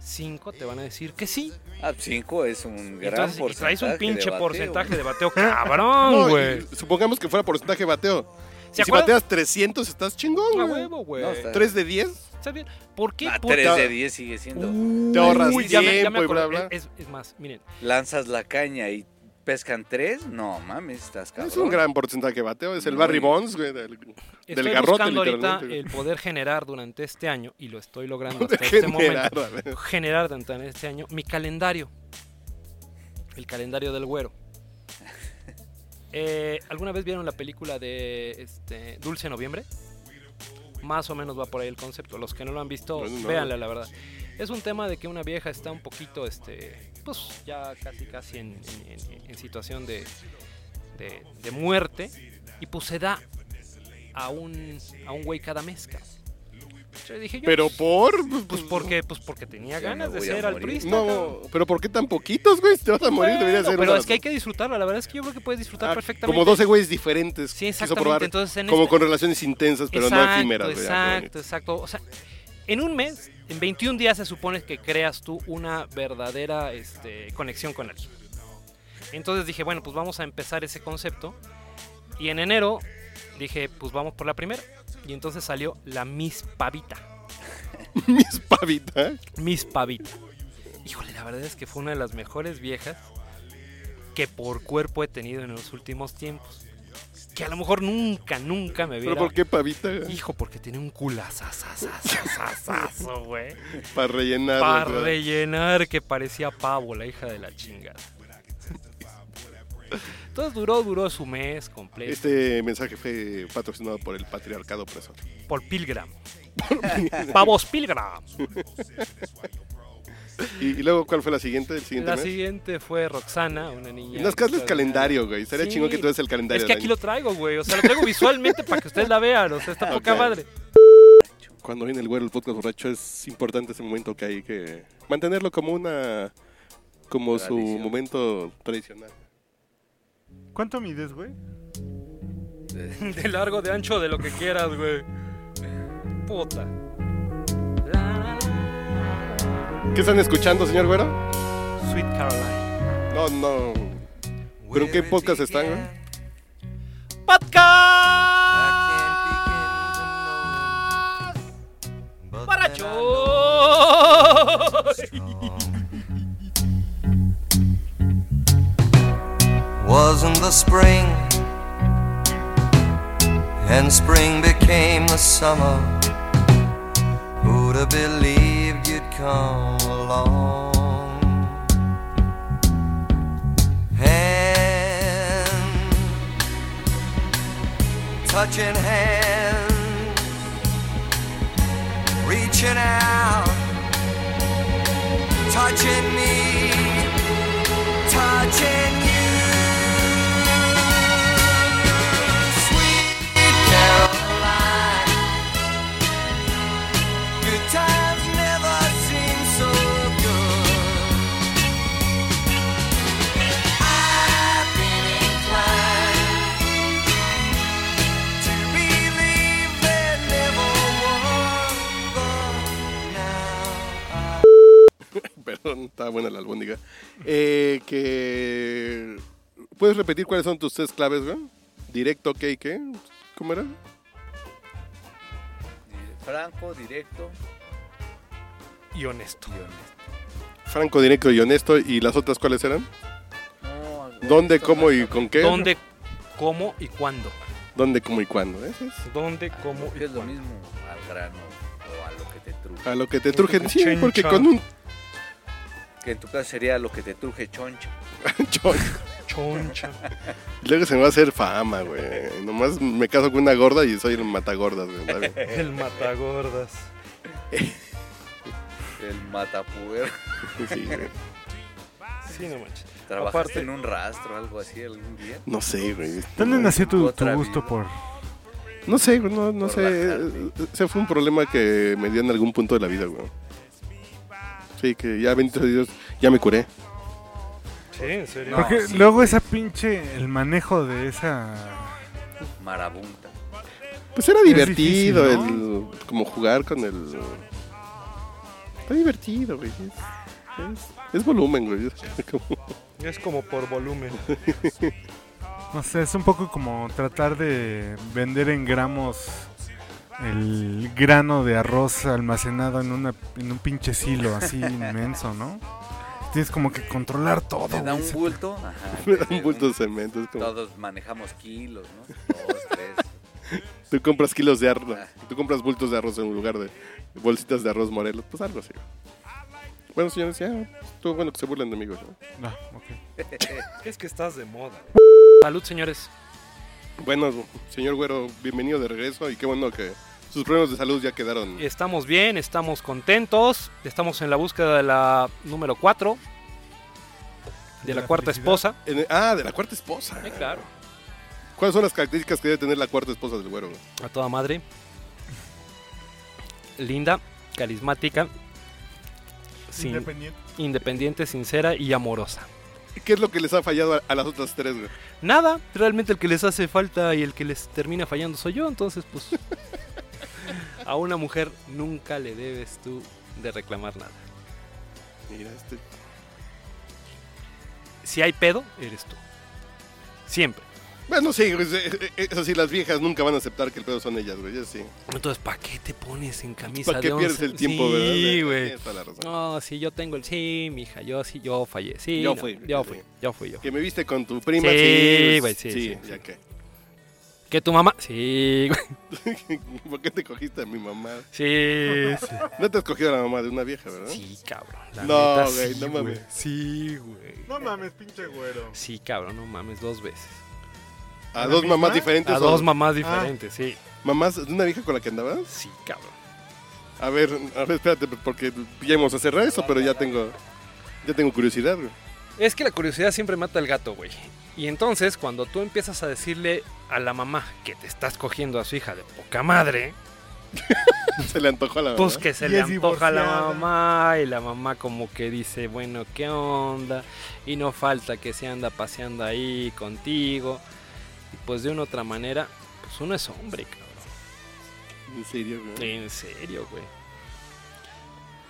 5 te van a decir que sí. Ah, 5 es un gran Entonces, porcentaje. traes un de pinche bateo. porcentaje de bateo cabrón, güey. supongamos que fuera porcentaje bateo. ¿Se Y si bateas 300, estás chingón, güey. No, está- 3 de 10, ¿Está bien? ¿Por qué? Ah, ¿Por 3 qué? de 10 sigue siendo. te ahorras Uy, ya me- ya me tiempo y bla, bla. Es, es más, miren, Lanzas la caña y pescan 3. No mames, estás cabrón. Es un gran porcentaje de bateo. Es el Barry. Bonds, güey, del, estoy del garrote, buscando ahorita el poder generar durante este año, y lo estoy logrando hasta este generar, momento, generar durante este año mi calendario. El calendario del güero. Eh, ¿Alguna vez vieron la película de este, Dulce Noviembre? Más o menos va por ahí el concepto. Los que no lo han visto, No, no. véanla, la verdad. Es un tema de que una vieja está un poquito, este, pues ya casi casi en, en- en- en situación de, de, de muerte y pues se da a un, a un güey cada mes. cabrón. Yo dije yo, Pero por... pues porque, pues porque tenía ganas de ser altruista. No, pero ¿por qué tan poquitos, güey? Si te vas a morir, debería Bueno, ser pero una- es que hay que disfrutarla. La verdad es que yo creo que puedes disfrutar Ah, perfectamente. Como 12 güeyes diferentes. Sí, exactamente. probar Entonces, en como este- con relaciones intensas, pero no Exacto, efímeras. güey. Ah, Exacto, exacto. O sea, en un mes, en 21 días se supone que creas tú una verdadera este, conexión con alguien. Entonces dije, bueno, pues vamos a empezar ese concepto. Y en enero dije, pues vamos por la primera. Y entonces salió la Miss Pavita. Mis pavitas. Miss Pavita. Híjole, la verdad es que fue una de las mejores viejas que por cuerpo he tenido en los últimos tiempos. Que a lo mejor nunca, nunca me ¿Pero hubiera... por qué pavita? Hijo, porque tiene un culazazazazazazo, güey. Para rellenar. Para rellenar que parecía pavo, la hija de la chingada. Entonces duró, duró su mes completo. Este mensaje fue patrocinado por el patriarcado opresor. Por Pilgram. Pavos Pilgram. ¿Y, y luego cuál fue la siguiente? ¿El siguiente La mes? siguiente fue Roxana, una niña. Nos casas el calendario, güey. Estaría Sí. chingón que tú el calendario. Es que aquí lo traigo, güey. O sea, lo traigo visualmente para que ustedes la vean. O sea, está poca Ok. madre. Cuando viene el güero, el podcast borracho, es importante ese momento que hay que mantenerlo como una. como su momento tradicional. ¿Cuánto mides, güey? De largo, de ancho, de lo que quieras, güey. Puta. ¿Qué están escuchando, señor güero? Sweet Caroline. No, no. ¿Pero en qué podcast están, güey? Podcast. Baracho. wasn't the spring, and spring became the summer. Who'd have believed you'd come along? Hand, touching hands, reaching out, touching me Está buena la albóndiga. Eh, que... ¿Puedes repetir cuáles son tus tres claves, güey? Directo, ok, ¿qué? ¿Cómo era? Franco, directo Y honesto. y honesto. Franco, directo y honesto. ¿Y las otras cuáles eran? No, ¿Dónde, cómo y con qué? ¿Dónde, cómo y cuándo? ¿Dónde, cómo y cuándo? Es. ¿Dónde, cómo y Es lo mismo al grano o a lo que te truje. A lo que te trujen. Sí, Chencha. porque con un Que en tu caso sería lo que te truje choncha. chon- Choncha. Luego se me va a hacer fama, güey. Nomás me caso con una gorda y soy el matagordas, güey. El matagordas. El matapuer. Sí, güey. Sí, no manches. ¿Trabajaste Aparte- en un rastro algo así algún día? No sé, güey. ¿Dónde nació tu, tu gusto vida. por...? No sé, güey, no, no sé. bajarte. Ese fue un problema que me dio en algún punto de la vida, güey. Sí, que ya, bendito sea Dios, ya me curé. Sí, en serio. No, Porque sí, luego esa pinche... El manejo de esa... Marabunta. Pues era divertido difícil, el como jugar con el Está divertido, güey. Es, es- es volumen, güey. Es como- Es como por volumen. No sé, es un poco como tratar de vender en gramos el grano de arroz almacenado en, una, en un pinche silo así inmenso, ¿no? Tienes como que controlar todo. Te da un ese- bulto. Ajá, Me da un bulto de cemento. es como- Todos manejamos kilos, ¿no? Dos, tres. Tú compras kilos de arroz. Tú compras bultos de arroz en lugar de bolsitas de arroz morelos. Pues algo así. Bueno, señores, ya. Estuvo bueno que se burlen de mí, güey. Ah, ok. Es que estás de moda. Salud, señores. Bueno, señor Güero, bienvenido de regreso. Y qué bueno que sus problemas de salud ya quedaron. Estamos bien, estamos contentos. Estamos en la búsqueda de la número 4. De, ¿De la, la cuarta esposa. En ah, de la cuarta esposa. Claro. ¿Cuáles son las características que debe tener la cuarta esposa del Güero? güey? A toda madre. Linda, carismática, sin- Independiente. independiente, sincera y amorosa. ¿Qué es lo que les ha fallado a, a las otras tres, güey? Nada, realmente el que les hace falta y el que les termina fallando soy yo, entonces pues a una mujer nunca le debes tú de reclamar nada. Mira, este. Si hay pedo, eres tú. Siempre. Bueno, sí, güey, eh, eh, eso sí, las viejas nunca van a aceptar que el pedo son ellas, güey. Sí. Entonces, ¿para qué te pones en camisa ¿Para qué de pierdes el tiempo, sí, verdad? Sí, güey. No, sí, yo tengo el... Sí, mija, yo sí, yo fallé. Sí, Yo no, fui, Yo fui, yo fui yo. Que me viste con tu prima, Sí, sí. güey, sí, Sí, sí, ya que. Que tu mamá... Sí, güey. ¿Por qué te cogiste a mi mamá? Sí, sí. No te has cogido a la mamá de una vieja, ¿verdad? Sí, cabrón. la No, neta, güey, sí, no mames. Sí, güey. No mames, pinche güero. Sí, cabrón, no mames, dos veces. ¿A ¿A la dos misma? mamás diferentes? A o dos mamás diferentes, sí. mamás de una vieja con la que andabas? Sí, cabrón. A ver, a ver, espérate, porque ya íbamos a cerrar eso, pero ya tengo. Ya tengo curiosidad, güey. Es que la curiosidad siempre mata al gato, güey. Y entonces, cuando tú empiezas a decirle a la mamá que te estás cogiendo a su hija de poca madre, Se le antojó a la pues mamá. que se Y le antoja a la mamá y la mamá como que dice, bueno, ¿qué onda? Y no falta que se anda paseando ahí contigo. Y pues de una u otra manera, pues uno es hombre, cabrón. En serio, güey. En serio, güey.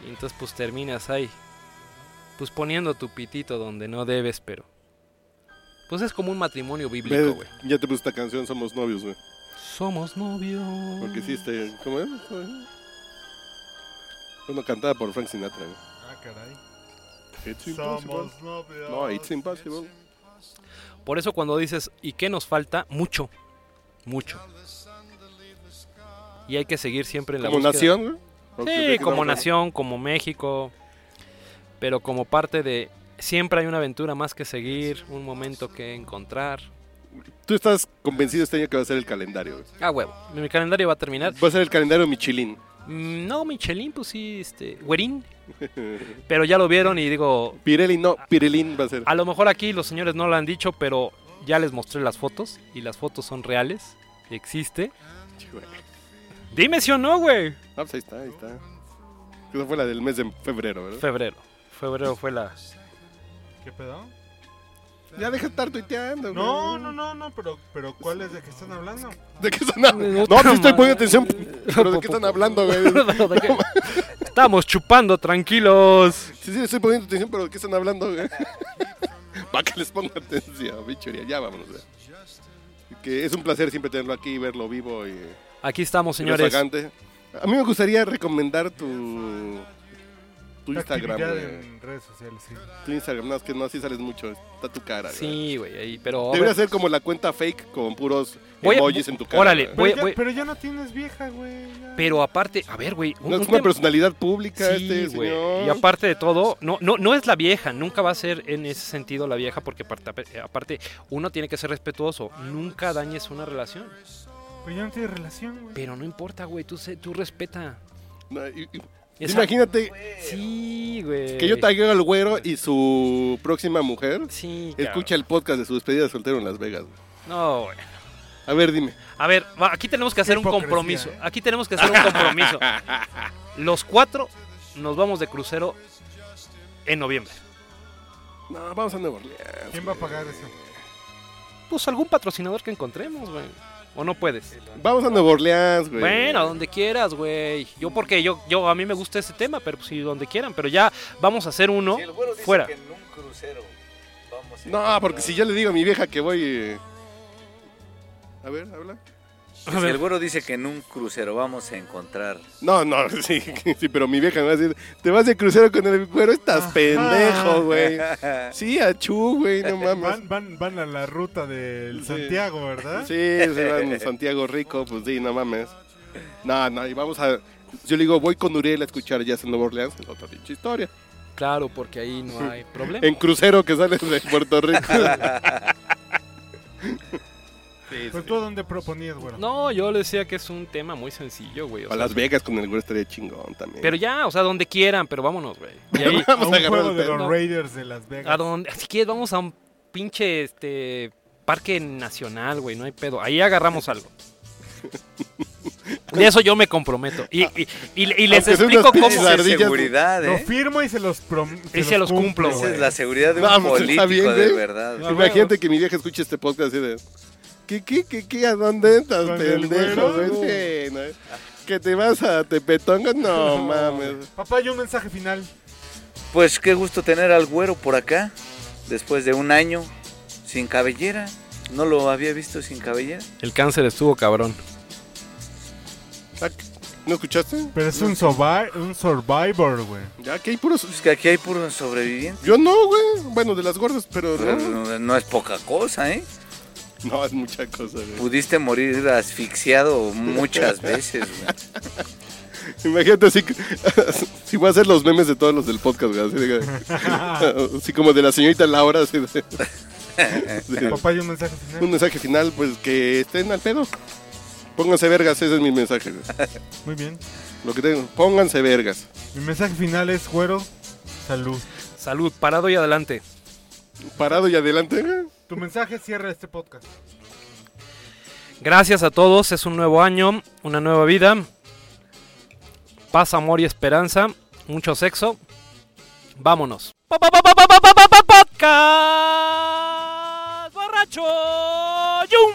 Y entonces pues terminas ahí. Pues poniendo tu pitito donde no debes, pero... Pues es como un matrimonio bíblico, güey. ya te puse esta canción, Somos Novios, güey. Somos novios. Porque sí, este. ¿Cómo es? Bueno, cantada por Frank Sinatra, güey. Ah, caray. It's impossible. Somos novios. No, it's impossible. Por eso cuando dices, ¿y qué nos falta? Mucho. Mucho. Y hay que seguir siempre en la Como búsqueda. nación, güey. ¿O qué- Sí, como nación, como México. Pero como parte de... Siempre hay una aventura más que seguir, un momento que encontrar. Tú estás convencido este año que va a ser el calendario. Ah, huevo. Mi calendario va a terminar. Va a ser el calendario Michelin. Mm, No, Michelin, pues sí, este, güerín. Pero ya lo vieron y digo, Pirelli, no, Pirelín va a ser. a lo mejor aquí los señores no lo han dicho, pero ya les mostré las fotos y las fotos son reales. Existe. Dime si o no, güey. Ah, pues ahí está, ahí está. Esa fue la del mes de febrero, ¿verdad? Febrero. Febrero fue la... ¿Qué pedo? Ya deja de estar tuiteando, güey. No, no, no, no, pero, pero ¿cuál es de qué están hablando? ¿De qué están hablando? No, sí estoy poniendo atención. ¿Pero de qué están hablando, güey? Estamos chupando tranquilos. Sí, sí, estoy poniendo atención, pero ¿de qué están hablando? güey? Para que les ponga atención, bichuría. Ya vámonos. güey. Que es un placer siempre tenerlo aquí, verlo vivo y, Aquí estamos, y señores. A mí me gustaría recomendar tu, tu Instagram, güey. en redes sociales, sí. Tu Instagram, no, es que no, así sales mucho. Está tu cara, güey. Sí, güey, ahí, pero... Debería ser como la cuenta fake con puros Voy a- emojis en tu cara. órale, güey. Voy- Pero, ya, voy- pero ya no tienes vieja, güey. ya. Pero aparte, a ver, güey. un- No un es una tema- personalidad pública Sí, este güey. señor. Y aparte de todo, no, no, no es la vieja, nunca va a ser en ese sentido la vieja, porque aparte, aparte uno tiene que ser respetuoso. Nunca dañes una relación. Pero ya no tienes relación, güey. Pero no importa, güey, tú, tú respeta. No, y- y- Esa- Imagínate Sí, güey. que yo tagueo al güero y su próxima mujer Sí, escucha el podcast de su despedida de soltero en Las Vegas. güey. No, güey. A ver, dime. A ver, va, aquí tenemos que hacer un compromiso. ¿eh? Aquí tenemos que hacer un compromiso. Los cuatro nos vamos de crucero en noviembre. No, vamos a Nueva Orleans. ¿Quién va a pagar eso? Pues algún patrocinador que encontremos, güey. ¿O no puedes? Vamos a Nueva Orleans, güey. Bueno, a donde quieras, güey. Yo porque yo, yo a mí me gusta ese tema, pero pues sí, donde quieran. Pero ya vamos a hacer uno Si el güero dice fuera. que en un crucero vamos a No, porque si ya le digo a mi vieja que voy... eh, A ver, habla. A Si el güero dice que en un crucero vamos a encontrar. No, no, sí, sí, pero mi vieja me va a decir, te vas de crucero con el güero, estás pendejo, güey. Sí, achú, güey, no mames. Van, van, van a la ruta del Sí. Santiago, ¿verdad? Sí, se van a Santiago Rico, pues sí, no mames. No, no, y vamos a... Yo le digo, voy con Uriel a escuchar Jazz en Nueva Orleans, es otra pinche historia. Claro, porque ahí no hay problema. En crucero que sale de Puerto Rico. Sí, Pues sí. tú a dónde proponías, güey. No, yo le decía que es un tema muy sencillo, güey. o A sea, Las Vegas con el güero estaría chingón también. Pero ya, o sea, donde quieran, pero vámonos, güey. Y ahí, A vamos un a agarrar juego el de los. Raiders de Las Vegas. a donde, si quieres, vamos a un pinche este parque nacional, güey, no hay pedo. Ahí agarramos algo. De eso yo me comprometo. Y, y, y- y les explico cómo. es seguridad, Lo ¿eh? firmo y se los, prom Y se los cumplo, Esa güey. es la seguridad de un Vamos, está político bien, de güey. verdad. No, Imagínate que mi vieja escuche este podcast así de... ¿Qué, qué, qué, qué? ¿A dónde estás, ¿Con el pendejo? güero? güey? Sí, ¿no? ¿Que te vas a Tepetonga? No, mames. Papá, yo un mensaje final. Pues qué gusto tener al güero por acá. Después de un año sin cabellera. No lo había visto sin cabellera. El cáncer estuvo cabrón. Ah, ¿No escuchaste? Pero es un, survi- un survivor, güey. Ya, que hay puros... Pues que aquí hay puros sobrevivientes. Yo no, güey. Bueno, de las gordas, pero Pero no. no, no es poca cosa, ¿eh? No, es mucha cosa, güey. Pudiste morir asfixiado muchas veces. güey. Imagínate así, que- si voy a hacer los memes de todos los del podcast, güey. Así, de- así como de la señorita Laura, así de- de- Papá, yo un mensaje final. un mensaje final, pues que estén al pedo. Pónganse vergas, ese es mi mensaje, güey. Muy bien. Lo que tengo, pónganse vergas. Mi mensaje final es, güero, salud. Salud, parado y adelante. Parado y adelante, güey. Tu mensaje cierra este podcast. Gracias a todos, es un nuevo año, una nueva vida. Paz, amor y esperanza, mucho sexo. Vámonos. Podcast ¡Yum!